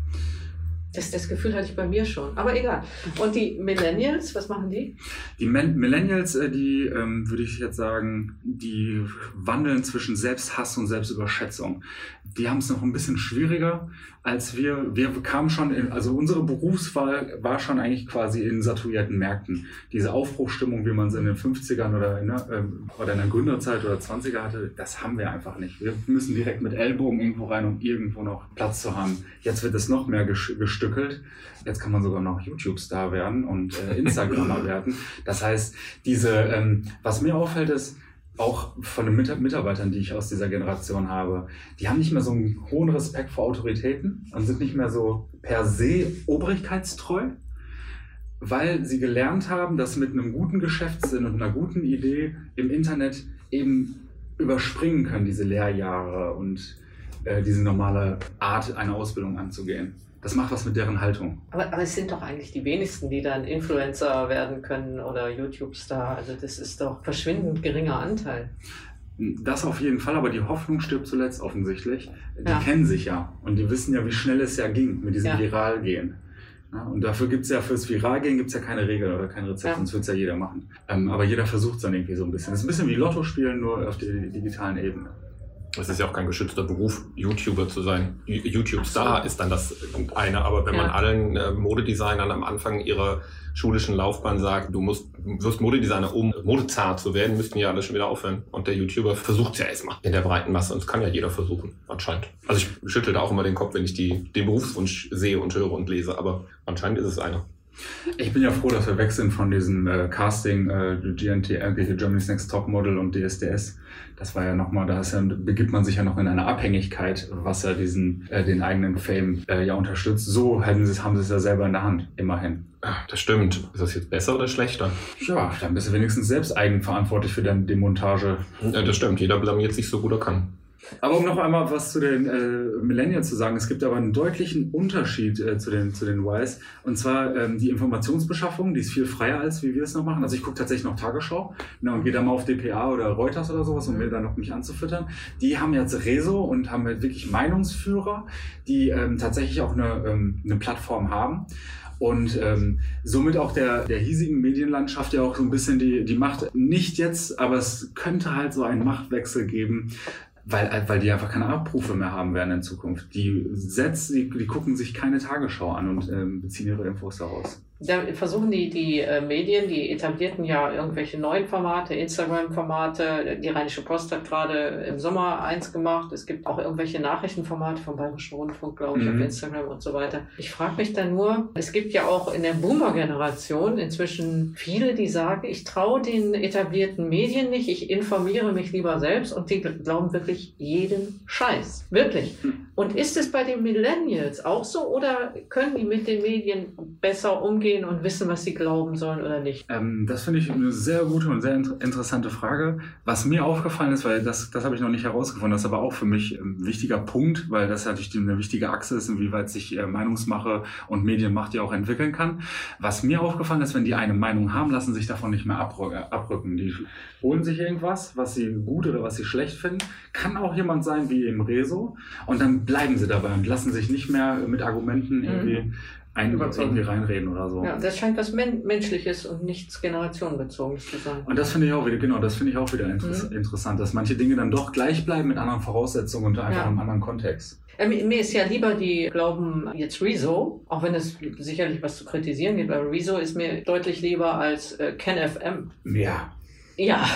Das, das Gefühl hatte ich bei mir schon. Aber egal. Und die Millennials, was machen die? Die Men Millennials, äh, die ähm, würde ich jetzt sagen, die wandeln zwischen Selbsthass und Selbstüberschätzung. Die haben es noch ein bisschen schwieriger als wir. Wir kamen schon, in, also unsere Berufswahl war schon eigentlich quasi in saturierten Märkten. Diese Aufbruchstimmung, wie man sie in den 50ern oder in, der, ähm, oder in der Gründerzeit oder 20er hatte, das haben wir einfach nicht. Wir müssen direkt mit Ellbogen irgendwo rein, um irgendwo noch Platz zu haben. Jetzt wird es noch mehr ges- gestückelt. Jetzt kann man sogar noch YouTube-Star werden und äh, Instagrammer werden. Das heißt, diese, ähm, was mir auffällt, ist, auch von den Mit Mitarbeitern, die ich aus dieser Generation habe, die haben nicht mehr so einen hohen Respekt vor Autoritäten und sind nicht mehr so per se obrigkeitstreu, weil sie gelernt haben, dass mit einem guten Geschäftssinn und einer guten Idee im Internet eben überspringen können, diese Lehrjahre und äh, diese normale Art, eine Ausbildung anzugehen. Das macht was mit deren Haltung. Aber, aber es sind doch eigentlich die wenigsten, die dann Influencer werden können oder YouTube-Star. Also das ist doch verschwindend geringer Anteil. Das auf jeden Fall, aber die Hoffnung stirbt zuletzt offensichtlich. Die Ja. kennen sich ja und die wissen ja, wie schnell es ja ging mit diesem Ja. Viralgehen. Ja, und dafür gibt es ja fürs Viralgehen gibt's ja keine Regel oder kein Rezept, sonst wird es ja jeder machen. Ähm, aber jeder versucht es dann irgendwie so ein bisschen. Es ist ein bisschen wie Lotto spielen, nur auf der digitalen Ebene. Es ist ja auch kein geschützter Beruf, YouTuber zu sein. YouTube-Star ist dann das eine, aber wenn man Ja. allen äh, Modedesignern am Anfang ihrer schulischen Laufbahn sagt, du musst, wirst Modedesigner, um modezart zu werden, müssten ja alle schon wieder aufhören. Und der YouTuber versucht es ja erstmal in der breiten Masse und das kann ja jeder versuchen, anscheinend. Also ich schüttel da auch immer den Kopf, wenn ich die, den Berufswunsch sehe und höre und lese, aber anscheinend ist es einer. Ich bin ja froh, dass wir weg sind von diesem äh, Casting, äh, GNT, äh, Germany's Next Top Model und DSDS. Das war ja nochmal, da ja, begibt man sich ja noch in eine Abhängigkeit, was ja diesen, äh, den eigenen Fame äh, ja unterstützt. So haben sie, es- haben sie es ja selber in der Hand, immerhin. Ah, Das stimmt. Ist das jetzt besser oder schlechter? Ja, dann bist du wenigstens selbst eigenverantwortlich für deine Demontage. Ja, das stimmt. Jeder blamiert sich so gut er kann. Aber um noch einmal was zu den äh, Millennials zu sagen, es gibt aber einen deutlichen Unterschied äh, zu, den, zu den Ys. Und zwar ähm, die Informationsbeschaffung, die ist viel freier, als wie wir es noch machen. Also ich gucke tatsächlich noch Tagesschau ne, und gehe da mal auf dpa oder Reuters oder sowas, um mir da noch mich anzufüttern. Die haben jetzt Rezo und haben halt wirklich Meinungsführer, die ähm, tatsächlich auch eine, ähm, eine Plattform haben. Und ähm, somit auch der, der hiesigen Medienlandschaft ja auch so ein bisschen die, die Macht, nicht jetzt, aber es könnte halt so einen Machtwechsel geben, weil, äh, weil die einfach keine Abrufe mehr haben werden in Zukunft. Die setzen, die, die gucken sich keine Tagesschau an und ähm, beziehen ihre Infos daraus. Da versuchen die, die äh, Medien, die etablierten ja irgendwelche neuen Formate, Instagram-Formate. Die Rheinische Post hat gerade im Sommer eins gemacht. Es gibt auch irgendwelche Nachrichtenformate vom Bayerischen Rundfunk, glaube ich, Mhm. auf Instagram und so weiter. Ich frage mich dann nur, es gibt ja auch in der Boomer-Generation inzwischen viele, die sagen, ich traue den etablierten Medien nicht, ich informiere mich lieber selbst und die glauben wirklich jeden Scheiß. Wirklich. Und ist es bei den Millennials auch so oder können die mit den Medien besser umgehen und wissen, was sie glauben sollen oder nicht? Ähm, das finde ich eine sehr gute und sehr inter interessante Frage. Was mir aufgefallen ist, weil das, das habe ich noch nicht herausgefunden, das ist aber auch für mich ein wichtiger Punkt, weil das natürlich eine wichtige Achse ist, inwieweit sich äh, Meinungsmache und Medienmacht ja auch entwickeln kann. Was mir aufgefallen ist, wenn die eine Meinung haben, lassen sich davon nicht mehr abrü abrücken. Die holen sich irgendwas, was sie gut oder was sie schlecht finden. Kann auch jemand sein wie im Rezo und dann bleiben sie dabei und lassen sich nicht mehr mit Argumenten irgendwie, ein, Überzeugen. irgendwie reinreden oder so. Ja, das scheint was Men Menschliches und nichts Generationenbezogenes zu sein. Und das finde ich auch wieder, genau, das finde ich auch wieder interess Mhm. interessant, dass manche Dinge dann doch gleich bleiben mit anderen Voraussetzungen und einfach Ja. im anderen Kontext. Äh, mir mir ist ja lieber, die glauben jetzt Rezo, auch wenn es sicherlich was zu kritisieren gibt, aber Rezo ist mir deutlich lieber als äh, KenFM. Ja, Ja,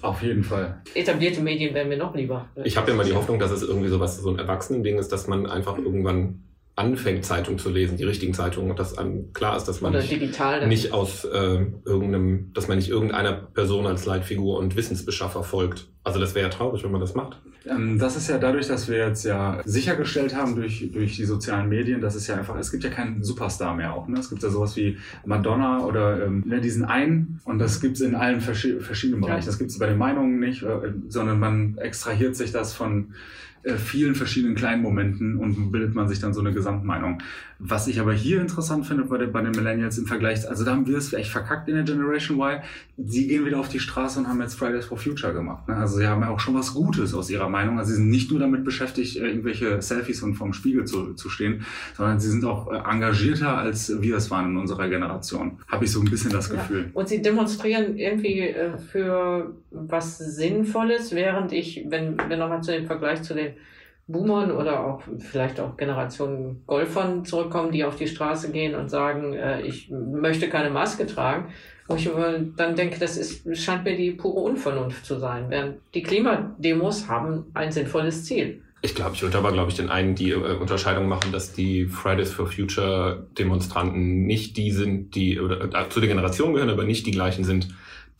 auf jeden Fall. etablierte Medien wären mir noch lieber. Ich habe ja immer die Hoffnung, dass es irgendwie sowas, so ein Erwachsenending ist, dass man einfach irgendwann anfängt, Zeitung zu lesen, die richtigen Zeitungen, und dass einem klar ist, dass man Oder nicht, digital. nicht aus äh, irgendeinem, dass man nicht irgendeiner Person als Leitfigur und Wissensbeschaffer folgt. Also das wäre ja traurig, wenn man das macht. Ähm, das ist ja dadurch, dass wir jetzt ja sichergestellt haben durch, durch die sozialen Medien, dass es ja einfach, es gibt ja keinen Superstar mehr auch. Ne? Es gibt ja sowas wie Madonna oder ähm, ne, diesen einen und das gibt es in allen verschi verschiedenen Bereichen. Das gibt es bei den Meinungen nicht, äh, sondern man extrahiert sich das von äh, vielen verschiedenen kleinen Momenten und bildet man sich dann so eine Gesamtmeinung. Was ich aber hier interessant finde bei, den- bei den Millennials im Vergleich, also da haben wir es echt verkackt in der Generation Y. Sie gehen wieder auf die Straße und haben jetzt Fridays for Future gemacht. Ne? Also sie haben ja auch schon was Gutes aus ihrer Meinung. Also sie sind nicht nur damit beschäftigt, äh, irgendwelche Selfies und vorm Spiegel zu, zu stehen, sondern sie sind auch äh, engagierter, als wir es waren in unserer Generation. Habe ich so ein bisschen das Ja. Gefühl. Und sie demonstrieren irgendwie äh, für was Sinnvolles, während ich, wenn wir nochmal zu dem Vergleich zu den Boomern oder auch vielleicht auch Generationen Golfern zurückkommen, die auf die Straße gehen und sagen, äh, ich möchte keine Maske tragen, wo ich dann denke, das ist, scheint mir die pure Unvernunft zu sein. Während die Klimademos haben ein sinnvolles Ziel. Ich glaube, ich würde aber, glaube ich, den einen die äh, Unterscheidung machen, dass die Fridays for Future Demonstranten nicht die sind, die oder, äh, zu der Generation gehören, aber nicht die gleichen sind,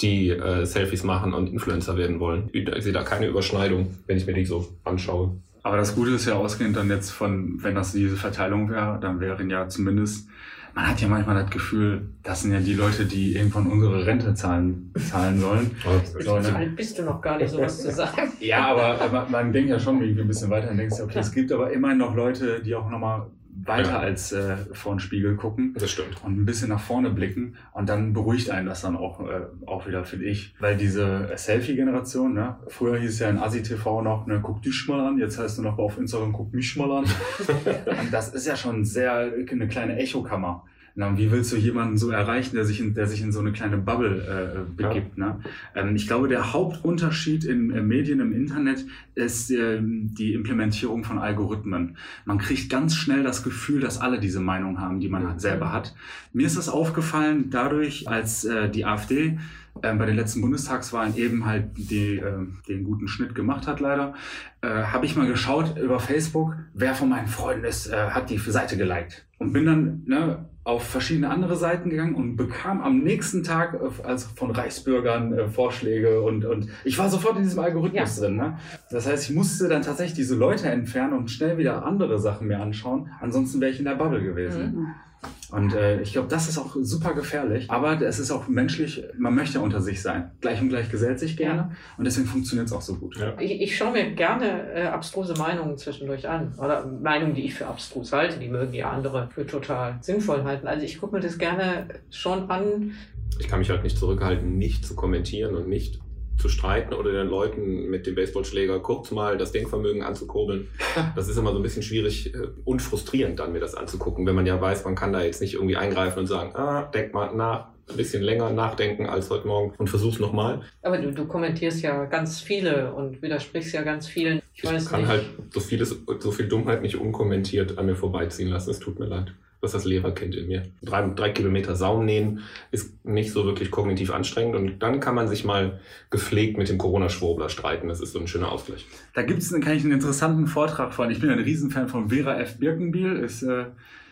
die äh, Selfies machen und Influencer werden wollen. Ich sehe da keine Überschneidung, wenn ich mir die so anschaue. Aber das Gute ist ja ausgehend dann jetzt von, wenn das diese Verteilung wäre, dann wären ja zumindest, man hat ja manchmal das Gefühl, das sind ja die Leute, die irgendwann unsere Rente zahlen, zahlen sollen. So, So ne? alt bist du noch gar nicht, sowas zu sagen. Ja, aber man, man denkt ja schon irgendwie ein bisschen weiter und denkt okay, es gibt aber immerhin noch Leute, die auch nochmal weiter Ja. als äh, vor den Spiegel gucken Das stimmt. und ein bisschen nach vorne blicken und dann beruhigt einen das dann auch, äh, auch wieder, finde ich. Weil diese Selfie-Generation, ne? früher hieß es ja in ASI-TV noch, ne, guck dich mal an, jetzt heißt es nur noch auf Instagram, guck mich mal an. und das ist ja schon sehr eine kleine Echokammer. Na, und wie willst du jemanden so erreichen, der sich in, der sich in so eine kleine Bubble äh, begibt? Ne? Ähm, ich glaube, der Hauptunterschied in äh, Medien, im Internet ist ähm, die Implementierung von Algorithmen. Man kriegt ganz schnell das Gefühl, dass alle diese Meinung haben, die man selber hat. Mir ist das aufgefallen dadurch, als äh, die AfD äh, bei den letzten Bundestagswahlen eben halt die, äh, den guten Schnitt gemacht hat, leider, äh, habe ich mal geschaut über Facebook, wer von meinen Freunden ist, äh, hat die Seite geliked. Und bin dann ne, auf verschiedene andere Seiten gegangen und bekam am nächsten Tag äh, also von Reichsbürgern äh, Vorschläge und, und ich war sofort in diesem Algorithmus drin. Ne? Das heißt, ich musste dann tatsächlich diese Leute entfernen und schnell wieder andere Sachen mir anschauen. Ansonsten wäre ich in der Bubble gewesen. Mhm. Und äh, ich glaube, das ist auch super gefährlich. Aber es ist auch menschlich, man möchte unter sich sein. Gleich und gleich gesellt sich gerne. Und deswegen funktioniert es auch so gut. Ja. Ich, ich schaue mir gerne äh, abstruse Meinungen zwischendurch an. Oder Meinungen, die ich für abstrus halte, die mögen ja andere für total sinnvoll halten. Also ich gucke mir das gerne schon an. Ich kann mich halt nicht zurückhalten, nicht zu kommentieren und nicht zu streiten oder den Leuten mit dem Baseballschläger kurz mal das Denkvermögen anzukurbeln. Das ist immer so ein bisschen schwierig äh, und frustrierend dann, mir das anzugucken, wenn man ja weiß, man kann da jetzt nicht irgendwie eingreifen und sagen, ah, denk mal nach, ein bisschen länger nachdenken als heute Morgen und versuch's nochmal. Aber du, du kommentierst ja ganz viele und widersprichst ja ganz vielen. Ich Ich weiß kann nicht. halt so vieles, so viel Dummheit nicht unkommentiert an mir vorbeiziehen lassen. Es tut mir leid. Das ist das Lehrerkind in mir. Drei, drei Kilometer Saum nähen ist nicht so wirklich kognitiv anstrengend und dann kann man sich mal gepflegt mit dem Corona-Schwurbler streiten. Das ist so ein schöner Ausgleich. Da gibt es, kann ich einen interessanten Vortrag von. Ich bin ein Riesenfan von Vera F. Birkenbiel, ist äh,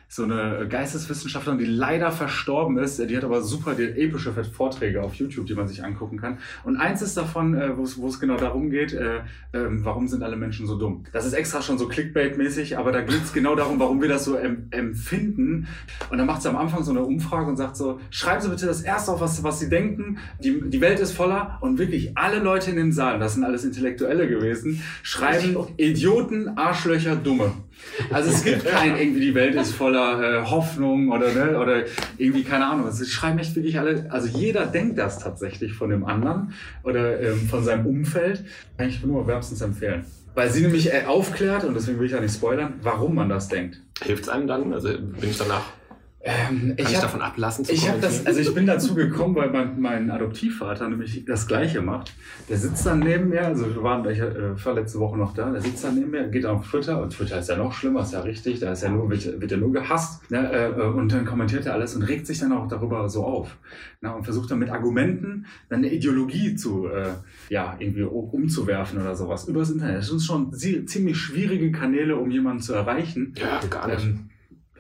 so eine Geisteswissenschaftlerin, die leider verstorben ist. Die hat aber super die epische Vorträge auf YouTube, die man sich angucken kann. Und eins ist davon, äh, wo es- genau darum geht, äh, ähm, warum sind alle Menschen so dumm? Das ist extra schon so Clickbait-mäßig, aber da geht es genau darum, warum wir das so em empfinden. Und dann macht sie am Anfang so eine Umfrage und sagt so, schreiben Sie bitte das erste auf, was, was Sie denken. Die, die Welt ist voller und wirklich alle Leute in dem Saal, das sind alles Intellektuelle gewesen, schreiben Idioten, Arschlöcher, Dumme. Also es gibt kein irgendwie, die Welt ist voller äh, Hoffnung oder, ne, oder irgendwie, keine Ahnung. Es schreiben echt wirklich alle, also jeder denkt das tatsächlich von dem anderen oder ähm, von seinem Umfeld. Kann ich nur wärmstens empfehlen. Weil sie nämlich äh, aufklärt, und deswegen will ich ja nicht spoilern, warum man das denkt. Hilft's einem dann? Also bin ich danach, Ähm, kann ich, hab- davon ablassen zu Ich habe das, also ich bin dazu gekommen, weil mein, mein Adoptivvater nämlich das Gleiche macht. Der sitzt dann neben mir, also wir waren, ich äh, war letzte Woche noch da, der sitzt dann neben mir, geht auf Twitter und Twitter ist ja noch schlimmer, ist ja richtig, da ist ja nur, wird, wird ja nur gehasst. Ne, äh, äh, und dann kommentiert er alles und regt sich dann auch darüber so auf. Ne, und versucht dann mit Argumenten dann eine Ideologie zu, äh, ja, irgendwie umzuwerfen oder sowas übers Internet. Das sind schon ziemlich schwierige Kanäle, um jemanden zu erreichen. ja, gar nicht. Ähm,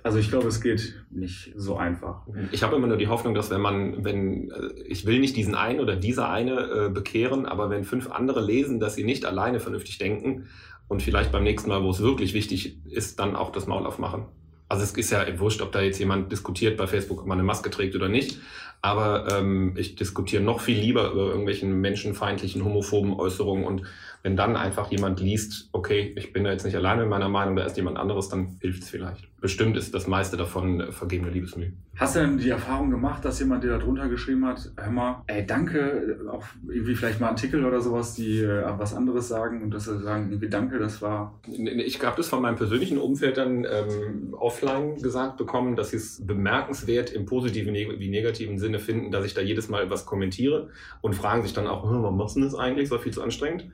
Also ich glaube, es geht nicht so einfach. Ich habe immer nur die Hoffnung, dass wenn man, wenn, äh, ich will nicht diesen einen oder diese eine äh, bekehren, aber wenn fünf andere lesen, dass sie nicht alleine vernünftig denken und vielleicht beim nächsten Mal, wo es wirklich wichtig ist, dann auch das Maul aufmachen. Also es ist ja wurscht, ob da jetzt jemand diskutiert bei Facebook, ob man eine Maske trägt oder nicht. Aber ähm, ich diskutiere noch viel lieber über irgendwelchen menschenfeindlichen, homophoben Äußerungen und wenn dann einfach jemand liest, okay, ich bin da jetzt nicht alleine in meiner Meinung, da ist jemand anderes, dann hilft es vielleicht. Bestimmt ist das meiste davon äh, vergebene Liebesmühe. Hast du denn die Erfahrung gemacht, dass jemand dir da drunter geschrieben hat, hör mal, ey, danke, auch irgendwie vielleicht mal Artikel oder sowas, die äh, was anderes sagen und dass sie sagen, irgendwie danke, das war... Ich habe das von meinem persönlichen Umfeld dann ähm, offline gesagt bekommen, dass sie es bemerkenswert im positiven wie negativen Sinne finden, dass ich da jedes Mal was kommentiere und fragen sich dann auch, warum machst du das eigentlich, so viel zu anstrengend?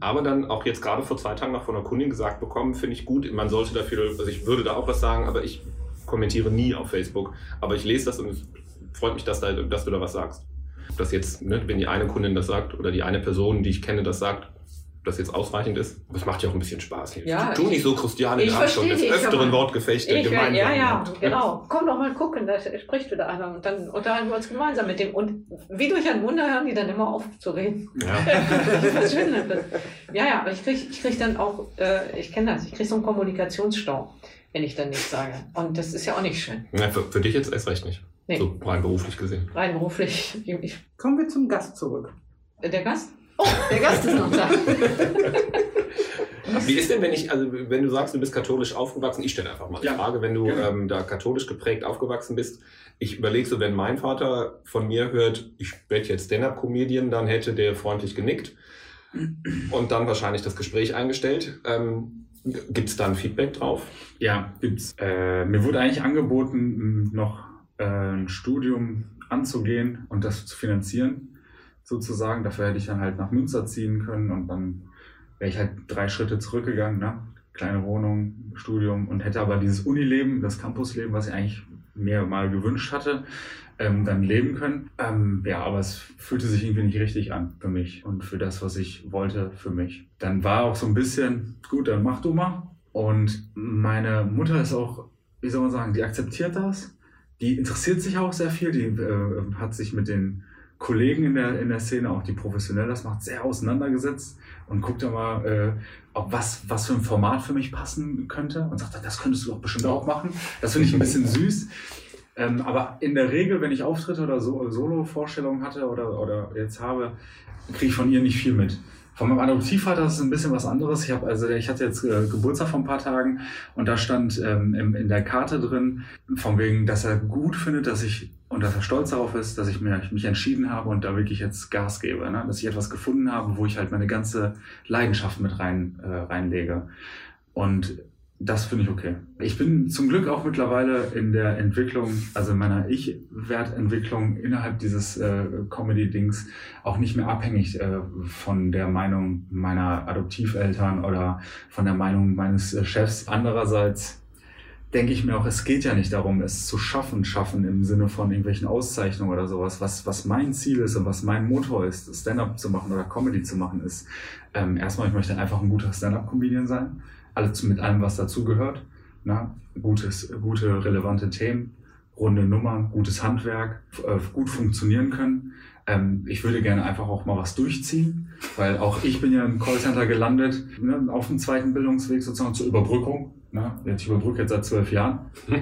Aber dann auch jetzt gerade vor zwei Tagen noch von einer Kundin gesagt bekommen, finde ich gut. Man sollte dafür, also ich würde da auch was sagen, aber ich kommentiere nie auf Facebook. Aber ich lese das und es freut mich, dass, da, dass du da was sagst. Dass jetzt, ne, wenn die eine Kundin das sagt oder die eine Person, die ich kenne, das sagt, das jetzt ausreichend ist. Aber es macht ja auch ein bisschen Spaß hier. Ja, tu nicht so, Christiane, wir haben schon des öfteren Wortgefechte ich, gemeinsam. Ja, ja, genau. Komm doch mal gucken, da spricht wieder einer und dann unterhalten wir uns gemeinsam mit dem. Und wie durch ein Wunder hören die dann immer auf zu reden. Ja, das schön Ja, ja, aber ich kriege ich krieg dann auch, äh, ich kenne das, ich kriege so einen Kommunikationsstau, wenn ich dann nichts sage. Und das ist ja auch nicht schön. ja für, für dich jetzt erst recht nicht. Nee. So rein beruflich gesehen. Rein beruflich. Ich, Kommen wir zum Gast zurück. der Gast? Oh, der Gast ist noch da. Wie ist denn, wenn ich, also wenn du sagst, du bist katholisch aufgewachsen, ich stelle einfach mal die Ja, Frage, wenn du ähm, da katholisch geprägt aufgewachsen bist, ich überlege so, wenn mein Vater von mir hört, ich werde jetzt Stand-Up-Comedian, dann hätte der freundlich genickt und dann wahrscheinlich das Gespräch eingestellt. Ähm, Gibt es da ein Feedback drauf? Ja, gibt's. Äh, mir wurde eigentlich angeboten, noch äh, ein Studium anzugehen und das zu finanzieren, sozusagen. Dafür hätte ich dann halt nach Münster ziehen können und dann wäre ich halt drei Schritte zurückgegangen, ne? Kleine Wohnung, Studium und hätte aber dieses Unileben, das Campusleben, was ich eigentlich mir mal gewünscht hatte, ähm, dann leben können. Ähm, ja, aber es fühlte sich irgendwie nicht richtig an für mich und für das, was ich wollte für mich. Dann war auch so ein bisschen, gut, dann mach du mal. Und meine Mutter ist auch, wie soll man sagen, die akzeptiert das. Die interessiert sich auch sehr viel. Die äh, hat sich mit den Kollegen in der, in der Szene, auch die professionell das macht, sehr auseinandergesetzt und guckt da mal, äh, ob was, was für ein Format für mich passen könnte und sagt, das könntest du doch bestimmt auch machen. Das finde ich ein bisschen süß. Ähm, aber in der Regel, wenn ich Auftritte oder so, Solo-Vorstellungen hatte oder, oder jetzt habe, kriege ich von ihr nicht viel mit. Von meinem Adoptivvater ist es ein bisschen was anderes. Ich, hab, also, ich hatte jetzt äh, Geburtstag vor ein paar Tagen und da stand ähm, im, in der Karte drin, von wegen, dass er gut findet, dass ich und dass er stolz darauf ist, dass ich mir, mich entschieden habe und da wirklich jetzt Gas gebe. Ne? Dass ich etwas gefunden habe, wo ich halt meine ganze Leidenschaft mit rein, äh, reinlege. Und das finde ich okay. Ich bin zum Glück auch mittlerweile in der Entwicklung, also in meiner Ich-Wertentwicklung innerhalb dieses äh, Comedy-Dings auch nicht mehr abhängig äh, von der Meinung meiner Adoptiveltern oder von der Meinung meines äh, Chefs. Andererseits denke ich mir auch, es geht ja nicht darum, es zu schaffen, schaffen im Sinne von irgendwelchen Auszeichnungen oder sowas. Was, was mein Ziel ist und was mein Motor ist, Stand-up zu machen oder Comedy zu machen, ist ähm, erstmal, ich möchte einfach ein guter Stand-up-Comedian sein. Alles mit allem, was dazugehört. Ne? Gutes, gute, relevante Themen, runde Nummern, gutes Handwerk, äh, gut funktionieren können. Ähm, ich würde gerne einfach auch mal was durchziehen, weil auch ich bin ja im Callcenter gelandet, ne, auf dem zweiten Bildungsweg sozusagen zur Überbrückung. Ne? Ich überbrücke jetzt seit zwölf Jahren.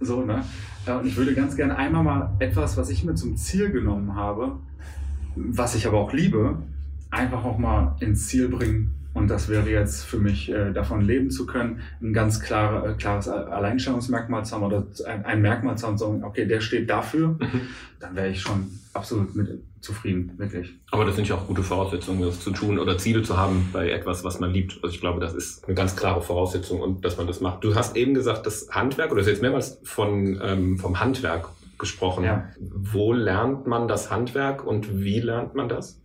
So, ne? Und ich würde ganz gerne einmal mal etwas, was ich mir zum Ziel genommen habe, was ich aber auch liebe, einfach auch mal ins Ziel bringen. Und das wäre jetzt für mich, äh, davon leben zu können, ein ganz klare, äh, klares Alleinstellungsmerkmal zu haben oder ein, ein Merkmal zu haben, zu sagen, okay, der steht dafür, dann wäre ich schon absolut mit zufrieden, wirklich. Aber das sind ja auch gute Voraussetzungen, das zu tun oder Ziele zu haben bei etwas, was man liebt. Also ich glaube, das ist eine ganz klare Voraussetzung und dass man das macht. Du hast eben gesagt, das Handwerk, oder du hast jetzt mehrmals von, ähm, vom Handwerk gesprochen. Ja. Wo lernt man das Handwerk und wie lernt man das?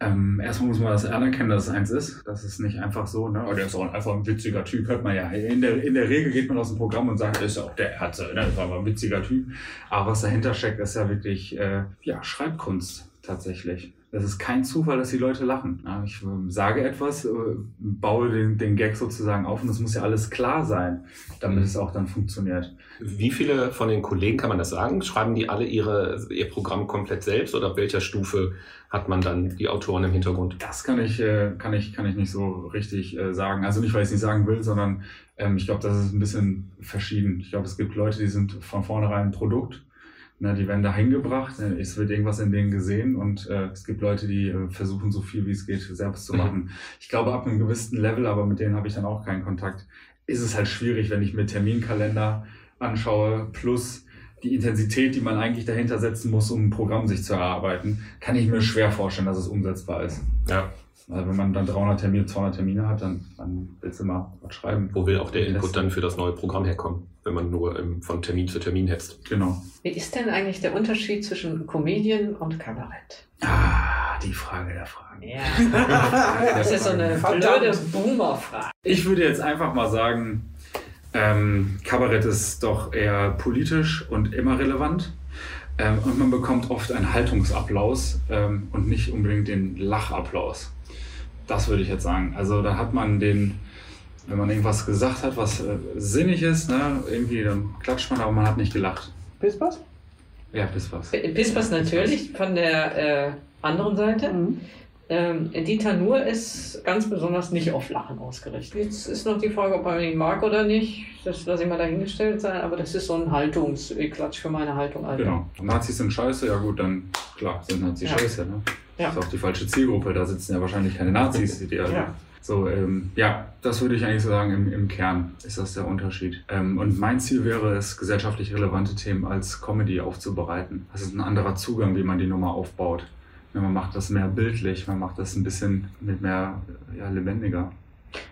Ähm, erstmal muss man das anerkennen, dass es eins ist. Das ist nicht einfach so, ne? Oh, der ist auch einfach ein witziger Typ, hört man ja. In der, in der Regel geht man aus dem Programm und sagt, das ist ja auch der Herze, ne? das war aber ein witziger Typ. Aber was dahinter steckt, ist ja wirklich, äh, ja, Schreibkunst tatsächlich. es ist kein Zufall, dass die Leute lachen. Ja, ich äh, sage etwas, äh, baue den, den Gag sozusagen auf und es muss ja alles klar sein, damit mhm. es auch dann funktioniert. Wie viele von den Kollegen kann man das sagen? Schreiben die alle ihre, ihr Programm komplett selbst oder ab welcher Stufe hat man dann die Autoren im Hintergrund? Das kann ich, äh, kann ich, kann ich nicht so richtig sagen. Also nicht, weil ich es nicht sagen will, sondern ähm, ich glaube, das ist ein bisschen verschieden. Ich glaube, es gibt Leute, die sind von vornherein ein Produkt Ne, die werden da hingebracht, ne, es wird irgendwas in denen gesehen und äh, es gibt Leute, die äh, versuchen so viel wie es geht selbst zu mhm. machen. Ich glaube, ab einem gewissen Level, aber mit denen habe ich dann auch keinen Kontakt, ist es halt schwierig, wenn ich mir Terminkalender anschaue, plus die Intensität, die man eigentlich dahinter setzen muss, um ein Programm sich zu erarbeiten, kann ich mir schwer vorstellen, dass es umsetzbar ist. Ja. Also wenn man dann 300 Termine, 200 Termine hat, dann, dann willst du mal was schreiben. Wo will auch der Input dann für das neue Programm herkommen, wenn man nur ähm, von Termin zu Termin hetzt? Genau. Wie ist denn eigentlich der Unterschied zwischen Comedian und Kabarett? Ah, die Frage der Fragen. Ja. das ist so eine blöde Boomer-Frage. Ich würde jetzt einfach mal sagen, ähm, Kabarett ist doch eher politisch und immer relevant. Ähm, und man bekommt oft einen Haltungsapplaus ähm, und nicht unbedingt den Lachapplaus. Das würde ich jetzt sagen. Also da hat man den, wenn man irgendwas gesagt hat, was äh, sinnig ist, ne, irgendwie dann klatscht man, aber man hat nicht gelacht. Pispas? Ja, Pispas. Pispas natürlich von der äh, anderen Seite. Mhm. Ähm, Dieter Nuhr ist ganz besonders nicht auf Lachen ausgerichtet. Jetzt ist noch die Frage, ob man ihn mag oder nicht. Das lasse ich mal dahingestellt sein, aber das ist so ein Haltungsklatsch für meine Haltung. Alter. Genau. Nazis sind scheiße, ja gut, dann klar, sind Nazis ja. scheiße. Ne? Ja. Das ist auch die falsche Zielgruppe, da sitzen ja wahrscheinlich keine Nazis. Die also ja. So, ähm, ja, das würde ich eigentlich so sagen, im, im Kern ist das der Unterschied. Ähm, und mein Ziel wäre es, gesellschaftlich relevante Themen als Comedy aufzubereiten. Das ist ein anderer Zugang, wie man die Nummer aufbaut. Ja, man macht das mehr bildlich, man macht das ein bisschen mit mehr ja, lebendiger.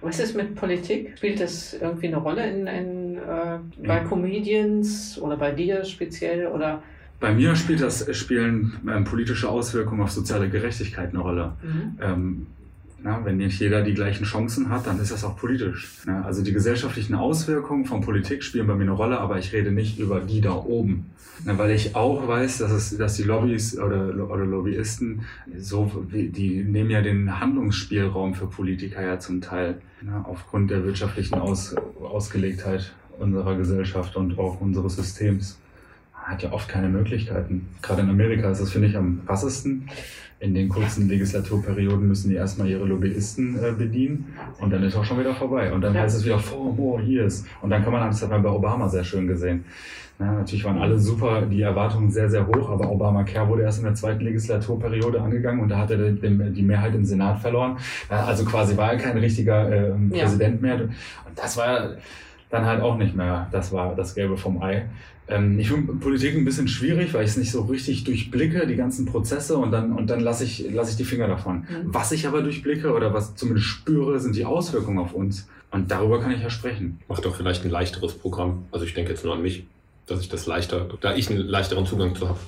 Was ist mit Politik? Spielt das irgendwie eine Rolle in, in äh, bei Comedians oder bei dir speziell? Oder? Bei mir spielt das, spielen ähm, politische Auswirkungen auf soziale Gerechtigkeit eine Rolle. Mhm. Ähm, na, wenn nicht jeder die gleichen Chancen hat, dann ist das auch politisch. Na, also die gesellschaftlichen Auswirkungen von Politik spielen bei mir eine Rolle, aber ich rede nicht über die da oben. Na, weil ich auch weiß, dass, es, dass die Lobbys oder, oder Lobbyisten, so, die nehmen ja den Handlungsspielraum für Politiker ja zum Teil aufgrund der wirtschaftlichen Aus, Ausgelegtheit unserer Gesellschaft und auch unseres Systems. Hat ja oft keine Möglichkeiten. Gerade in Amerika ist das, finde ich, am krassesten in den kurzen Legislaturperioden müssen die erstmal ihre Lobbyisten äh, bedienen und dann ist auch schon wieder vorbei. Und dann ja. heißt es wieder, four more years. Und dann kann man, das hat man bei Obama sehr schön gesehen. Ja, natürlich waren alle super, die Erwartungen sehr, sehr hoch, aber Obamacare wurde erst in der zweiten Legislaturperiode angegangen und da hat er die Mehrheit im Senat verloren. Ja, also quasi war er kein richtiger äh, Präsident mehr. Und das war dann halt auch nicht mehr, das war das Gelbe vom Ei. Ähm, ich finde Politik ein bisschen schwierig, weil ich es nicht so richtig durchblicke, die ganzen Prozesse, und dann, und dann lasse ich, lass ich die Finger davon. Mhm. Was ich aber durchblicke oder was zumindest spüre, sind die Auswirkungen auf uns. Und darüber kann ich ja sprechen. Macht doch vielleicht ein leichteres Programm. Also ich denke jetzt nur an mich, dass ich das leichter, da ich einen leichteren Zugang zu habe.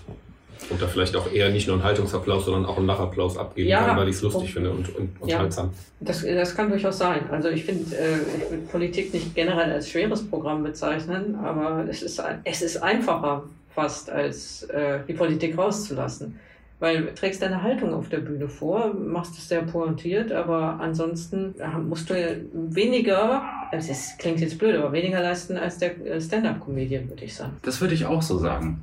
Und da vielleicht auch eher nicht nur einen Haltungsapplaus, sondern auch einen Lachapplaus abgeben ja, kann, weil ich es lustig finde und, und unterhaltsam. Ja, das, das kann durchaus sein. Also ich finde, äh, ich würde Politik nicht generell als schweres Programm bezeichnen, aber es ist, es ist einfacher fast, als äh, die Politik rauszulassen. Weil du trägst deine Haltung auf der Bühne vor, machst es sehr pointiert, aber ansonsten musst du weniger, also es klingt jetzt blöd, aber weniger leisten als der Stand-up-Comedian, würde ich sagen. Das würde ich auch so sagen.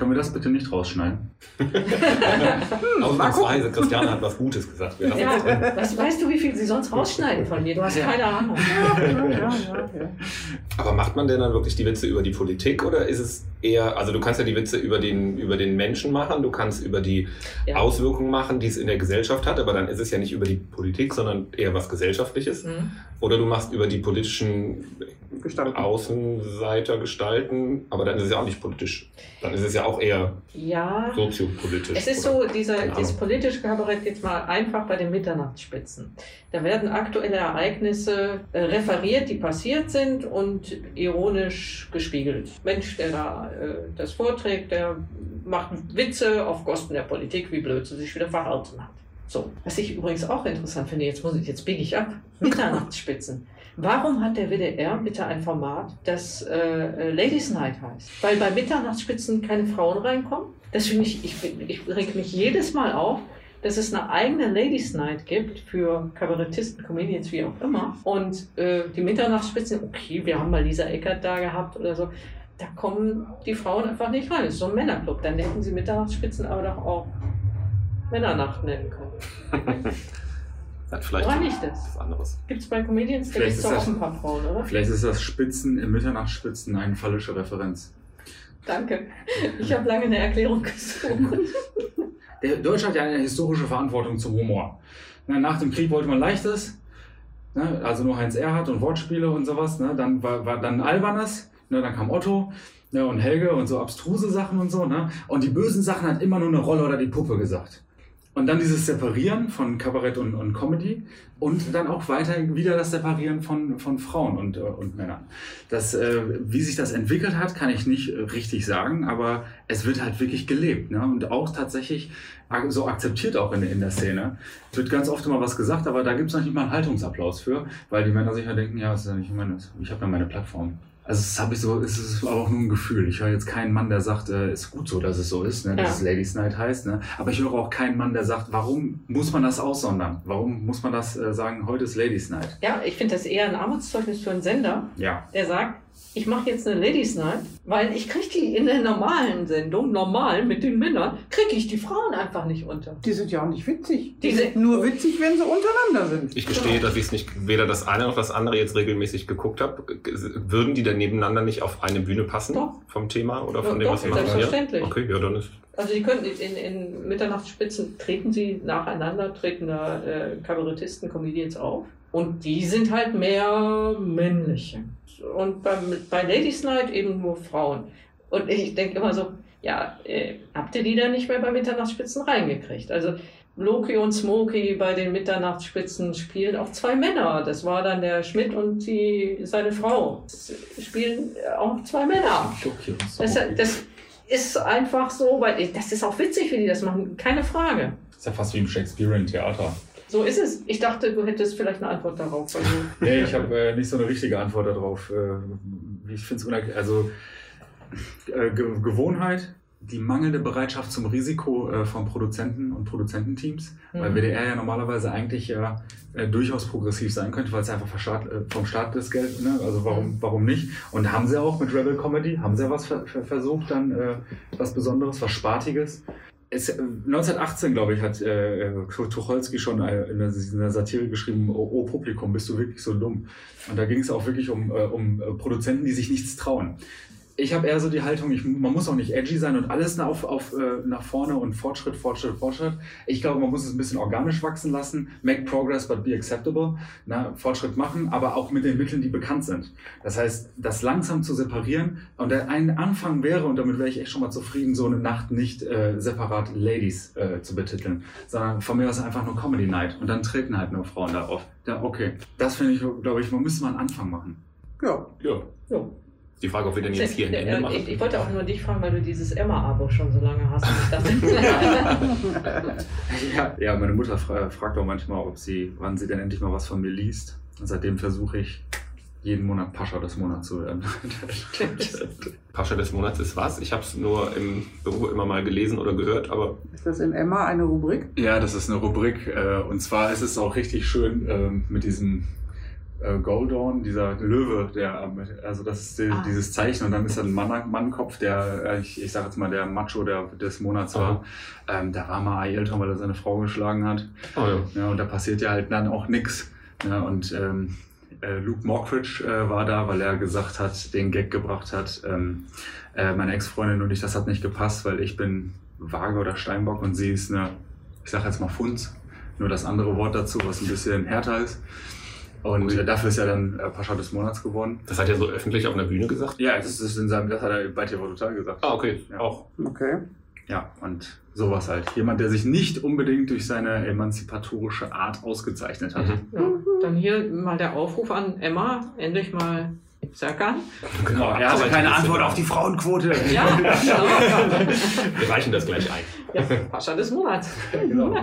Können wir das bitte nicht rausschneiden? Ausnahmsweise, Christiane hat was Gutes gesagt. Ja, was, weißt du, wie viel sie sonst rausschneiden von mir? Du hast keine Ahnung. Aber macht man denn dann wirklich die Witze über die Politik oder ist es eher, also du kannst ja die Witze über den, über den Menschen machen, du kannst über die ja. Auswirkungen machen, die es in der Gesellschaft hat, aber dann ist es ja nicht über die Politik, sondern eher was Gesellschaftliches. Mhm. Oder du machst über die politischen gestalten. Außenseiter gestalten, aber dann ist es ja auch nicht politisch. Dann ist es ja auch eher ja, soziopolitisch. Es ist so, dieser, dieses politische Kabarett jetzt mal einfach bei den Mitternachtsspitzen. Da werden aktuelle Ereignisse äh, referiert, die passiert sind und ironisch gespiegelt. Mensch, der da äh, das vorträgt, der macht Witze auf Kosten der Politik, wie blöd sie sich wieder verhalten hat. So. Was ich übrigens auch interessant finde, jetzt muss ich, jetzt biege ich ab, Mitternachtsspitzen. Warum hat der WDR bitte ein Format, das äh, äh, Ladies Night heißt? Weil bei Mitternachtsspitzen keine Frauen reinkommen? Das finde ich, ich, ich reg mich jedes Mal auf, dass es eine eigene Ladies Night gibt für Kabarettisten, Comedians, wie auch immer. Und äh, die Mitternachtsspitzen, okay, wir haben mal Lisa Eckert da gehabt oder so. Da kommen die Frauen einfach nicht rein. Das ist so ein Männerclub. Dann hätten sie Mitternachtsspitzen aber doch auch Männernacht nennen können. Hat vielleicht Woran liegt das? was anderes. Gibt es bei Comedians, da Vielleicht gibt es ist doch das- auch ein paar Frauen, oder? Vielleicht ist das Spitzen im Mitternachtsspitzen eine falsche Referenz. Danke. Ich habe lange eine Erklärung gesucht. Der Deutschland hat ja eine historische Verantwortung zum Humor. Na, Nach dem Krieg wollte man Leichtes, ne, also nur Heinz Erhardt und Wortspiele und sowas. Ne, dann war, war dann Albernes, ne, dann kam Otto und Helge und so abstruse Sachen und so. Und die bösen Sachen hat immer nur eine Rolle oder die Puppe gesagt. Und dann dieses Separieren von Kabarett und, und Comedy und dann auch weiter wieder das Separieren von, von Frauen und, äh, und Männern. Das, äh, wie sich das entwickelt hat, kann ich nicht äh, richtig sagen, aber es wird halt wirklich gelebt ne? und auch tatsächlich so akzeptiert auch in, in der Szene. Es wird ganz oft immer was gesagt, aber da gibt es noch nicht mal einen Haltungsapplaus für, weil die Männer sich ja denken, ja, das ist ja nicht meines. Ich habe ja meine Plattform. Also das habe ich so, es ist aber auch nur ein Gefühl. Ich höre jetzt keinen Mann, der sagt, äh, ist gut so, dass es so ist, ne, dass Ja. es Ladies Night heißt. Ne? Aber ich höre auch keinen Mann, der sagt, warum muss man das aussondern? Warum muss man das äh, sagen, heute ist Ladies Night? Ja, ich finde das eher ein Armutszeugnis für einen Sender, Ja. der sagt, ich mache jetzt eine Ladies Night, weil ich kriege die in der normalen Sendung, normal mit den Männern, kriege ich die Frauen einfach nicht unter. Die sind ja auch nicht witzig. Die Die sind sind- nur witzig, wenn sie untereinander sind. Ich gestehe, dass ich es nicht weder das eine noch das andere jetzt regelmäßig geguckt habe. Würden die dann nebeneinander nicht auf eine Bühne passen Doch. vom Thema oder von dem, doch, was sie machen? selbstverständlich. Ja? Okay, ja, dann ist. Also die können in, in Mitternachtsspitzen treten sie nacheinander, treten da äh, Kabarettisten, Comedians auf. Und die sind halt mehr männliche. Und beim, bei Ladies Night eben nur Frauen. Und ich denke immer so, ja, äh, habt ihr die dann nicht mehr bei Mitternachtsspitzen reingekriegt? Also Loki und Smokey bei den Mitternachtsspitzen spielen auch zwei Männer. Das war dann der Schmidt und die, seine Frau. Es Spielen auch zwei Männer. Das, das ist einfach so, weil das ist auch witzig, wie die das machen, keine Frage. ist ja fast wie im Shakespearean Theater. So ist es. Ich dachte, du hättest vielleicht eine Antwort darauf. Du, Nee, ich habe äh, nicht so eine richtige Antwort darauf. Äh, ich finde es unerklärlich. Also äh, Ge Gewohnheit, die mangelnde Bereitschaft zum Risiko äh, von Produzenten und Produzententeams, weil Mhm. WDR ja normalerweise eigentlich ja äh, durchaus progressiv sein könnte, weil es einfach vom Staat, äh, vom Staat das Geld, ne? also warum, warum nicht? Und haben sie auch mit Rebel Comedy, haben sie ja was ver ver versucht, dann äh, was Besonderes, was Spartiges. Es, äh, 1918, glaube ich, hat äh, äh, Tucholsky schon äh, in der, in der Satire geschrieben, oh, oh Publikum, bist du wirklich so dumm? Und da ging es auch wirklich um, äh, um äh, Produzenten, die sich nichts trauen. Ich habe eher so die Haltung, ich, man muss auch nicht edgy sein und alles nach, auf, auf, äh, nach vorne und Fortschritt, Fortschritt, Fortschritt. Ich glaube, man muss es ein bisschen organisch wachsen lassen. Make progress, but be acceptable. Na, Fortschritt machen, aber auch mit den Mitteln, die bekannt sind. Das heißt, das langsam zu separieren. Und der ein Anfang wäre, und damit wäre ich echt schon mal zufrieden, so eine Nacht nicht äh, separat Ladies äh, zu betiteln, sondern von mir aus einfach nur Comedy Night. Und dann treten halt nur Frauen darauf. Ja, okay. Das finde ich, glaube ich, man müsste mal einen Anfang machen. Ja. Ja. jo. Die Frage, ob wir denn jetzt hier ein Ende machen. ich, ich wollte auch nur dich fragen, weil du dieses Emma-Abo schon so lange hast. Ja, ja meine Mutter fra fragt auch manchmal, ob sie, wann sie denn endlich mal was von mir liest. Und seitdem versuche ich, jeden Monat Pascha des Monats zu werden. Pascha des Monats ist was? Ich habe es nur im Büro immer mal gelesen oder gehört, aber Ist das in Emma eine Rubrik? ja, das ist eine Rubrik. Äh, und zwar ist es auch richtig schön ähm, mit diesem äh, Goldorn, dieser Löwe, der, also das ist die, Ah. dieses Zeichen und dann ist da ein Mann, Mannkopf, der, äh, ich, ich sage jetzt mal, der Macho der, des Monats war. Ähm, da war mal Ailton, weil er seine Frau geschlagen hat. oh ja. Ja, und da passiert ja halt dann auch nichts. Ja, und ähm, äh, Luke Mockridge äh, war da, weil er gesagt hat, den Gag gebracht hat, ähm, äh, meine Ex-Freundin und ich, das hat nicht gepasst, weil ich bin Waage oder Steinbock und sie ist eine, ich sag jetzt mal Funz, nur das andere Wort dazu, was ein bisschen härter ist. Und äh, dafür ist er dann äh, Pascha des Monats geworden. Das hat er so öffentlich auf einer Bühne gesagt. Ja, das ist in seinem, das hat er bei TV Total gesagt. Ah, okay. Ja. Auch. Okay. Ja, und sowas halt. Jemand, der sich nicht unbedingt durch seine emanzipatorische Art ausgezeichnet hat. Mhm. ja, dann hier mal der Aufruf an Emma, endlich mal Serkan. Genau, er hatte keine Antwort auf die Frauenquote. Ja, genau. Wir reichen das gleich ein. ja, Pascha des Monats. genau.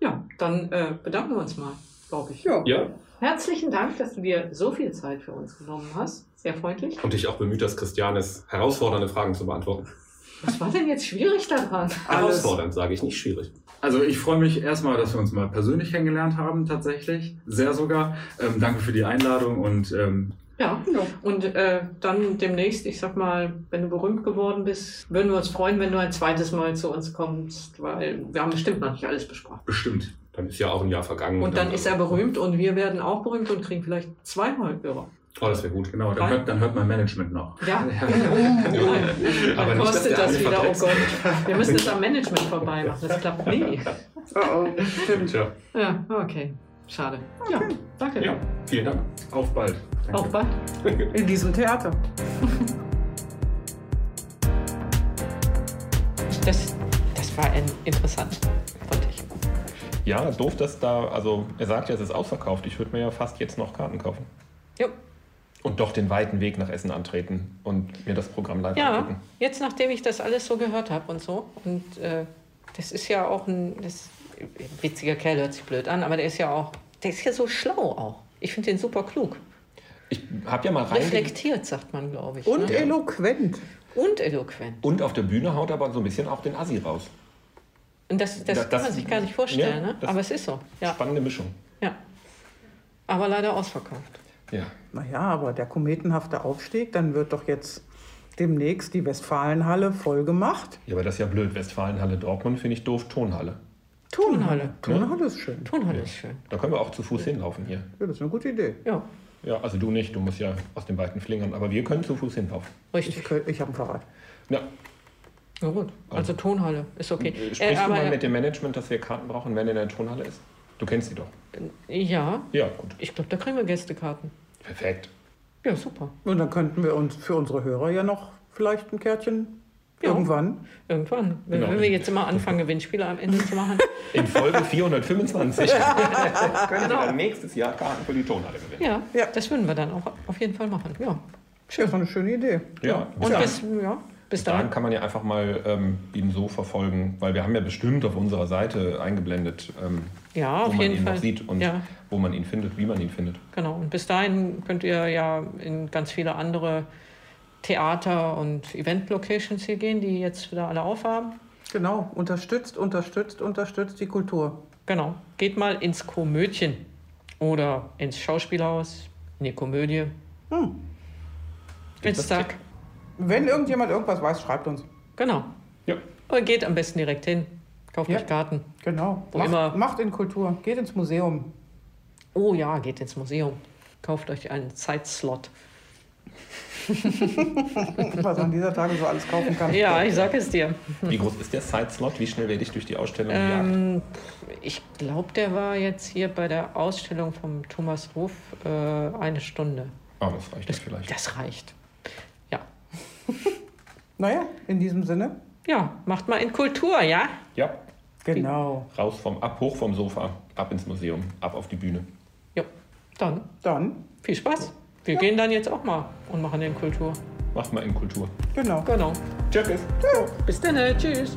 Ja, dann äh, bedanken wir uns mal, glaube ich. Ja. Ja. Herzlichen Dank, dass du dir so viel Zeit für uns genommen hast. Sehr freundlich. Und dich auch bemüht hast, Christianes herausfordernde Fragen zu beantworten. Was war denn jetzt schwierig daran? Herausfordernd, sage ich, nicht schwierig. Also ich freue mich erstmal, dass wir uns mal persönlich kennengelernt haben, tatsächlich. Sehr sogar. Ähm, danke für die Einladung und ähm, Ja, und äh, dann demnächst, ich sag mal, wenn du berühmt geworden bist, würden wir uns freuen, wenn du ein zweites Mal zu uns kommst, weil wir haben bestimmt noch nicht alles besprochen. bestimmt. Dann ist ja auch ein Jahr vergangen. Und dann ist er berühmt und wir werden auch berühmt und kriegen vielleicht zweimal Hörer. Oh, das wäre gut. Genau, dann hört, dann hört mein Management noch. Ja, oh, Aber dann nicht, kostet der das wieder, oh. Gott. Wir müssen das am Management vorbei machen, das klappt nie. Oh, oh, stimmt. Tja. Ja, okay, schade. Ja, danke. Ja, vielen Dank. Auf bald. Danke. Auch bald. In diesem Theater. Das, das war interessant. Ja, doof, dass da, also er sagt ja, es ist ausverkauft. Ich würde mir ja fast jetzt noch Karten kaufen. Jo. Und doch den weiten Weg nach Essen antreten und mir das Programm live Ja, angucken. jetzt nachdem ich das alles so gehört habe und so. Und äh, das ist ja auch ein das, witziger Kerl, hört sich blöd an, aber der ist ja auch, der ist ja so schlau auch. Ich finde den super klug. Ich habe ja mal rein Reflektiert, sagt man, glaube ich. Und ne? eloquent. und eloquent. und auf der Bühne haut er aber so ein bisschen auch den Assi raus. Und das, das, Das- kann man sich gar nicht vorstellen, ja, ne? aber es ist so. Ja, Spannende Mischung. ja. Aber leider ausverkauft. Ja. Naja, aber der kometenhafte Aufstieg, dann wird doch jetzt demnächst die Westfalenhalle voll gemacht. ja, aber das ist ja blöd. Westfalenhalle Dortmund finde ich doof. Tonhalle. Turnhalle. Turnhalle ist schön. Turnhalle ist schön. Da können wir auch zu Fuß hinlaufen hier. Ja, das ist eine gute Idee. Ja, Ja, also du nicht, du musst ja aus den weiten Flingern, aber wir können zu Fuß hinlaufen. richtig. Ich, ich habe ein Fahrrad. Ja. Ja, gut. Also Tonhalle ist okay. Äh, Äh, Sprichst du aber, mal mit dem Management, dass wir Karten brauchen, wenn in der Tonhalle ist? Du kennst sie doch. ja, Ja, gut. ich glaube, da kriegen wir Gästekarten. Perfekt. Ja, super. Und dann könnten wir uns für unsere Hörer ja noch vielleicht ein Kärtchen Ja. irgendwann. Irgendwann. Wenn, Genau. wenn wir jetzt immer anfangen, Gewinnspiele am Ende zu machen. In Folge 425 können wir dann nächstes Jahr Karten für die Tonhalle gewinnen. Ja, Ja. das würden wir dann auch auf jeden Fall machen. Ja. Das ist doch eine schöne Idee. Ja, bis Und bis, ja, bis dahin dahin. kann man ja einfach mal ähm, ihn so verfolgen, weil wir haben ja bestimmt auf unserer Seite eingeblendet, ähm, Ja, wo man ihn Fall. noch sieht und Ja, wo man ihn findet, wie man ihn findet. genau. Und bis dahin könnt ihr ja in ganz viele andere Theater- und Event-Locations hier gehen, die jetzt wieder alle aufhaben. Genau. Unterstützt, unterstützt, unterstützt die Kultur. Genau. Geht mal ins Komödchen oder ins Schauspielhaus, in die Komödie. Hm. Ins Tag. Wenn irgendjemand irgendwas weiß, schreibt uns. Genau. Ja. Oder geht am besten direkt hin. Kauft Ja. euch Karten. Genau. Wo immer- Macht, macht in Kultur. Geht ins Museum. Oh ja, geht ins Museum. Kauft euch einen Zeitslot. Was man dieser Tage so alles kaufen kann. Ja, ich sag es dir. Wie groß ist der Side-Slot? Wie schnell werde ich durch die Ausstellung gejagt? Ähm, ich glaube, der war jetzt hier bei der Ausstellung vom Thomas Ruf äh, eine Stunde. Oh, das reicht das vielleicht. Das reicht. Ja. Naja, in diesem Sinne. Ja, macht mal in Kultur, ja? Ja, Genau. raus vom, ab, hoch vom Sofa, ab ins Museum, ab auf die Bühne. Jo. Dann Dann, viel Spaß. Wir gehen dann jetzt auch mal und machen den Kultur. Macht mal in Kultur. genau. Genau. Tschüss. Bis dann. äh, Tschüss.